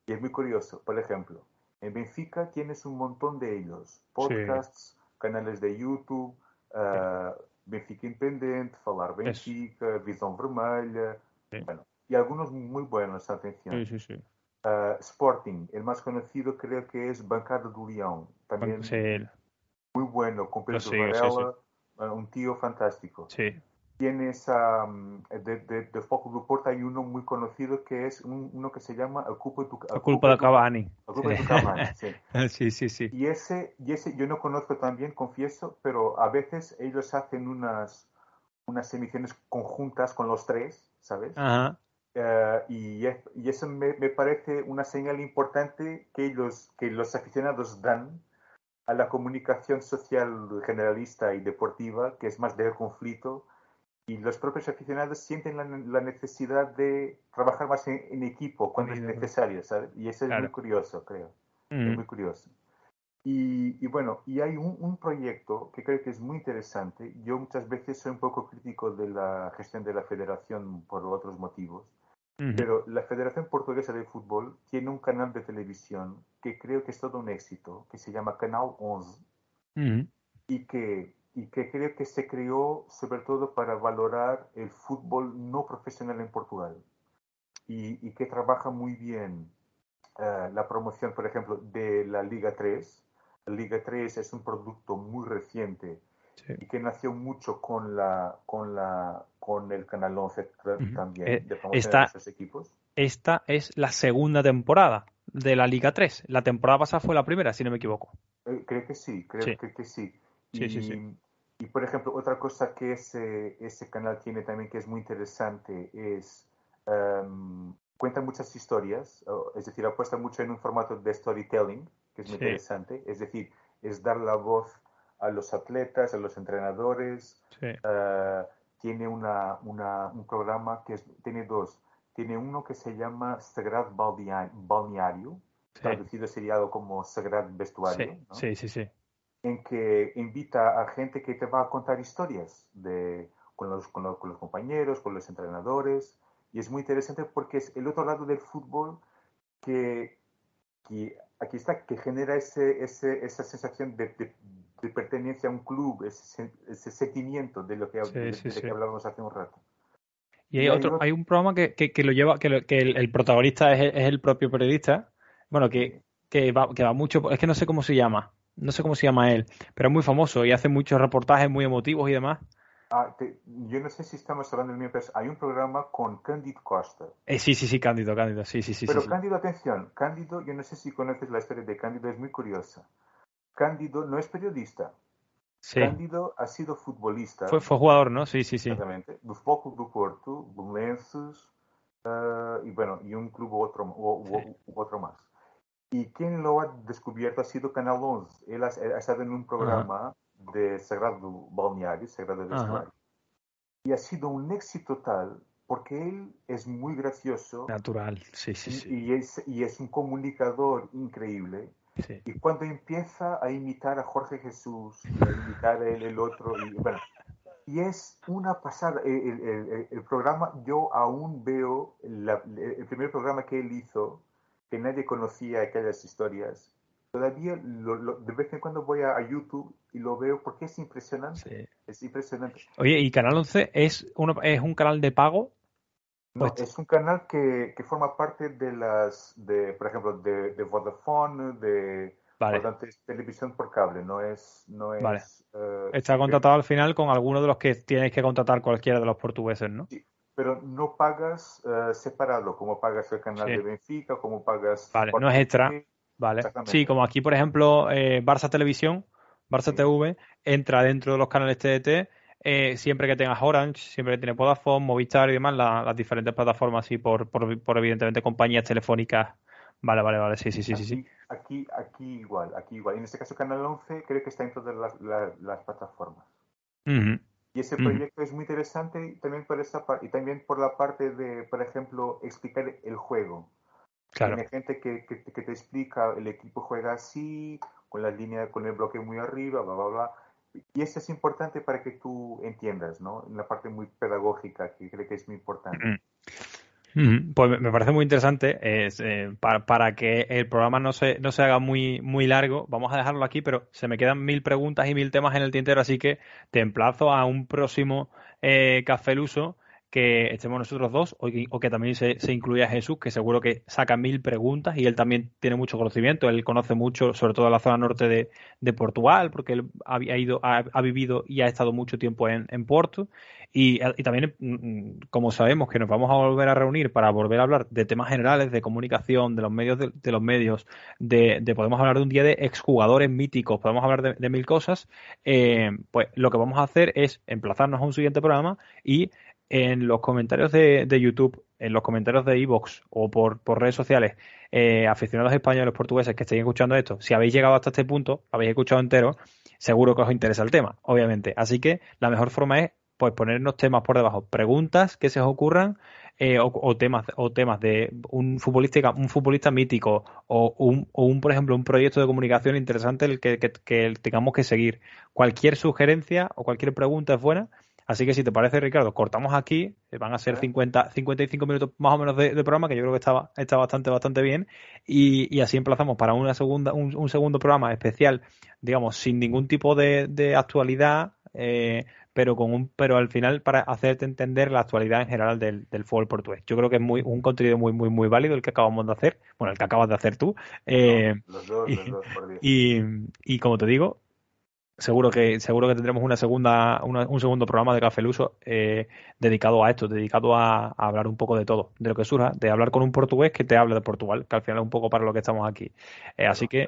Y es muy curioso. Por ejemplo, en Benfica tienes un montón de ellos, podcasts, canales de YouTube, uh, Benfica Independente, Falar Benfica, Visão Vermelha, bueno, y algunos muy buenos, atención. Uh, Sporting, el más conocido creo que es Bancada do Leão, también muy bueno, con Pedro Varela, un tío fantástico. Sí tienes um, de, de, de, do Porto hay uno muy conocido que es un, uno que se llama El culpa, tu, el culpa de Cavani. El culpa sí. de Cavani, sí. sí. sí, sí, Y ese, y ese yo no conozco también, confieso, pero a veces ellos hacen unas, unas emisiones conjuntas con los tres, ¿sabes? Ajá. Uh, y, y, eso me, me, parece una señal importante que, ellos, que los aficionados dan a la comunicación social generalista y deportiva, que es más del conflicto, y los propios aficionados sienten la, necesidad de trabajar más en, equipo cuando es necesario, ¿sabes? Y eso es muy curioso, creo. Es muy curioso. Y, bueno, y hay un, proyecto que creo que es muy interesante. Yo muchas veces soy un poco crítico de la gestión de la federación por otros motivos, pero la Federación Portuguesa de Fútbol tiene un canal de televisión que creo que es todo un éxito, que se llama Canal 11, y que y que creo que se creó sobre todo para valorar el fútbol no profesional en Portugal y, que trabaja muy bien eh, la promoción, por ejemplo, de la Liga 3. La Liga 3 es un producto muy reciente y que nació mucho con la con la con el Canal 11 también eh, de promoción de esos equipos. Esta es la segunda temporada de la Liga 3. La temporada pasada fue la primera, si no me equivoco. Eh, creo que sí, creo Que, que, sí. Sí, sí, sí. Y por ejemplo, otra cosa que ese, ese canal tiene también que es muy interesante es um, cuenta muchas historias, es decir, apuesta mucho en un formato de storytelling, que es muy interesante, es decir, es dar la voz a los atletas, a los entrenadores. Uh, tiene una, una, un programa que es, tiene dos. Tiene uno que se llama Sagrado Balneario, traducido sería algo como Sagrado Vestuario. sí, sí, sí en que invita a gente que te va a contar historias de, con, los, con, los, compañeros, con los entrenadores. Y es muy interesante porque es el otro lado del fútbol que, que aquí está, que genera ese, ese, esa sensación de, de, pertenencia a un club, ese, ese sentimiento de lo que, que hablábamos hace un rato. Y hay, otro, hay un programa que, que, lo lleva, que, que el, protagonista es, es, el propio periodista, bueno, que, que, va, que va mucho, es que no sé cómo se llama, no sé cómo se llama él, pero es muy famoso y hace muchos reportajes muy emotivos y demás. Ah, yo no sé si estamos hablando del mismo pero hay un programa con Cándido Costa. Eh, sí, sí, sí, Cándido, Cándido, sí, sí, sí. Pero sí, Cándido, atención, Cándido, yo no sé si conoces la historia de Cándido, es muy curiosa. Cándido no es periodista. Sí. Cándido ha sido futbolista. Fue, fue jugador, ¿no? Sí, sí, sí. Exactamente. Do Foco do Porto, Belenenses, uh, y bueno, y un club otro, o, otro más. Y quien lo ha descubierto ha sido Canal 11. Él ha, estado en un programa de Sagrado Balneario, Sagrado Vestuario. Y ha sido un éxito tal porque él es muy gracioso. Natural, sí, sí, sí. Y, es, y es un comunicador increíble. Sí. Y cuando empieza a imitar a Jorge Jesús, a imitar a él, el otro, y bueno, y es una pasada. El, el, el, programa, yo aún veo el primer programa que él hizo, que nadie conocía aquellas historias. Todavía de vez en cuando voy a, YouTube y lo veo porque es impresionante. Es impresionante. Oye, ¿y Canal 11 es, uno, es un canal de pago? No, pues es un canal que, que, forma parte de las, de, por ejemplo, de, de Vodafone, de vale. televisión por cable, no es... No es eh, Está contratado al final con alguno de los que tienes que contratar cualquiera de los portugueses, ¿no? Sí, pero no pagas uh, separado, como pagas el canal de Benfica, como pagas... Vale, no es extra. Vale. Sí, como aquí, por ejemplo, eh, Barça Televisión, Barça TV, entra dentro de los canales TDT, eh, siempre que tengas Orange, siempre que tienes Vodafone, Movistar y demás, las diferentes plataformas y por, por, por, evidentemente compañías telefónicas. Vale, vale, vale, sí, sí, sí, aquí, sí, Aquí, aquí igual, aquí igual. En este caso, Canal 11 creo que está en todas las, las, plataformas. Y ese proyecto es muy interesante también por esa y también por la parte de, por ejemplo, explicar el juego. Claro. Tiene gente que, que, te explica, el equipo juega así, con la línea, con el bloque muy arriba, bla, bla, bla. Y eso es importante para que tú entiendas, ¿no? En la parte muy pedagógica, que creo que es muy importante. Pues me parece muy interesante. Eh, para, que el programa no se, no se haga muy, muy largo, vamos a dejarlo aquí, pero se me quedan mil preguntas y mil temas en el tintero, así que te emplazo a un próximo eh, Café Luso que estemos nosotros dos o que, también se, se, incluya Jesús, que seguro que saca mil preguntas y él también tiene mucho conocimiento, él conoce mucho, sobre todo la zona norte de, de Portugal, porque él ha, ido, ha, vivido y ha estado mucho tiempo en, en Porto. Y, también, mm, como sabemos que nos vamos a volver a reunir para volver a hablar de temas generales, de comunicación, de los medios, de, los medios, de, de, podemos hablar de un día de exjugadores míticos, podemos hablar de, mil cosas, eh, pues lo que vamos a hacer es emplazarnos a un siguiente programa y en los comentarios de, de YouTube, en los comentarios de Evox o por, por redes sociales, eh, aficionados españoles, portugueses que estéis escuchando esto, si habéis llegado hasta este punto, habéis escuchado entero, seguro que os interesa el tema, obviamente. Así que la mejor forma es pues ponernos temas por debajo, preguntas que se os ocurran eh, o, temas o temas de un futbolista un futbolista mítico o un, o un por ejemplo un proyecto de comunicación interesante el que, que, tengamos que seguir cualquier sugerencia o cualquier pregunta es buena Así que si te parece, Ricardo, cortamos aquí. Eh, van a ser 50, 55 minutos más o menos de, programa, que yo creo que está, está bastante, bastante bien. Y, y así emplazamos para una segunda, un, un, segundo programa especial, digamos, sin ningún tipo de, de actualidad, eh, pero con un, pero al final para hacerte entender la actualidad en general del, del fútbol portugués. Yo creo que es muy un contenido muy muy muy válido el que acabamos de hacer, bueno el que acabas de hacer tú. Eh, los dos, los dos, por y, y, como te digo, seguro que seguro que tendremos una segunda un segundo programa de Café Luso eh, dedicado a esto, dedicado a, hablar un poco de todo, de lo que surja, de hablar con un portugués que te hable de Portugal, que al final es un poco para lo que estamos aquí. Eh, así que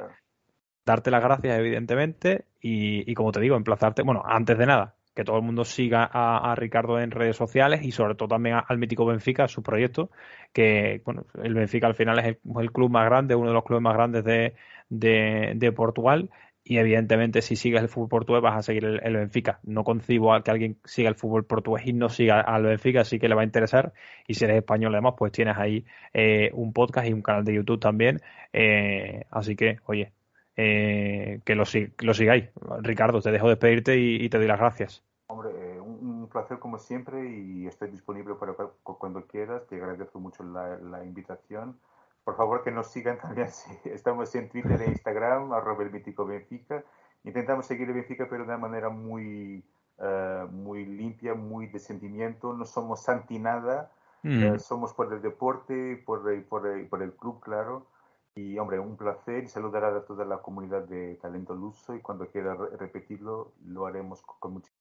darte las gracias evidentemente y, y como te digo, emplazarte, bueno, antes de nada, que todo el mundo siga a, Ricardo en redes sociales y sobre todo también al mítico Benfica, su proyecto, que bueno, el Benfica al final es el, club más grande, uno de los clubes más grandes de, de, Portugal y evidentemente si sigues el fútbol portugués vas a seguir el, Benfica. No concibo a que alguien siga el fútbol portugués y no siga al Benfica, así que le va a interesar. Y si eres español además, pues tienes ahí eh, un podcast y un canal de YouTube también. Eh, así que, oye, eh, que lo, lo, sigáis. Ricardo, te dejo despedirte y te doy las gracias. Hombre, eh, un, placer como siempre y estoy disponible para cuando quieras. Te agradezco mucho la, invitación. Por favor, que nos sigan también. Estamos en Twitter e Instagram, arroba el mítico Benfica. Intentamos seguir el Benfica, pero de una manera muy, eh, muy limpia, muy de sentimiento. No somos anti-nada. Eh, somos por el deporte, por, por, por el club, claro. Y hombre, un placer y saludar a toda la comunidad de Talento Luso y cuando quiera repetirlo lo haremos con mucho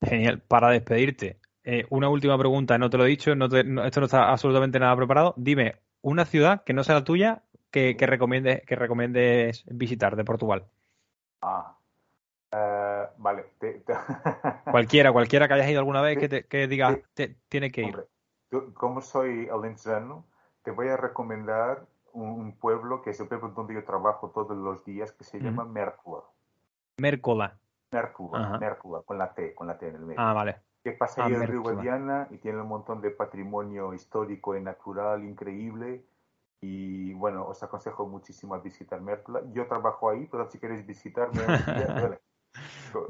Genial. Para despedirte, eh, una última pregunta, no te lo he dicho, no esto no está absolutamente nada preparado. Dime, una ciudad que no sea la tuya que, que, recomiendes, que recomiendes visitar de Portugal. Ah, eh, vale. cualquiera, cualquiera que hayas ido alguna vez que, te, que diga, tiene que ir. como soy alentejano, te voy a recomendar un, pueblo que es el pueblo donde yo trabajo todos los días que se llama Mércola. Mércola. Mércula, con la T, con la T en el medio. Ah, vale. Que ah, el río Guadiana y tiene un montón de patrimonio histórico y natural increíble. Y bueno, os aconsejo muchísimo a visitar Mércula. Yo trabajo ahí, pero si queréis visitarme,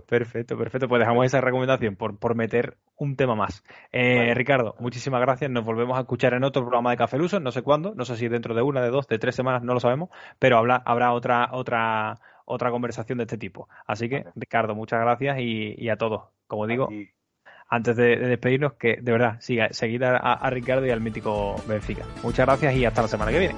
Perfecto, perfecto. Pues dejamos esa recomendación por, por meter un tema más. Eh, Ricardo, muchísimas gracias. Nos volvemos a escuchar en otro programa de Café Luso, no sé cuándo, no sé si dentro de una, de dos, de tres semanas, no lo sabemos, pero habrá, habrá otra, otra otra conversación de este tipo. Así que, Ricardo, muchas gracias y, a todos. Como digo, antes de, despedirnos, que de verdad, siga, seguid a, Ricardo y al mítico Benfica. Muchas gracias y hasta la semana que viene.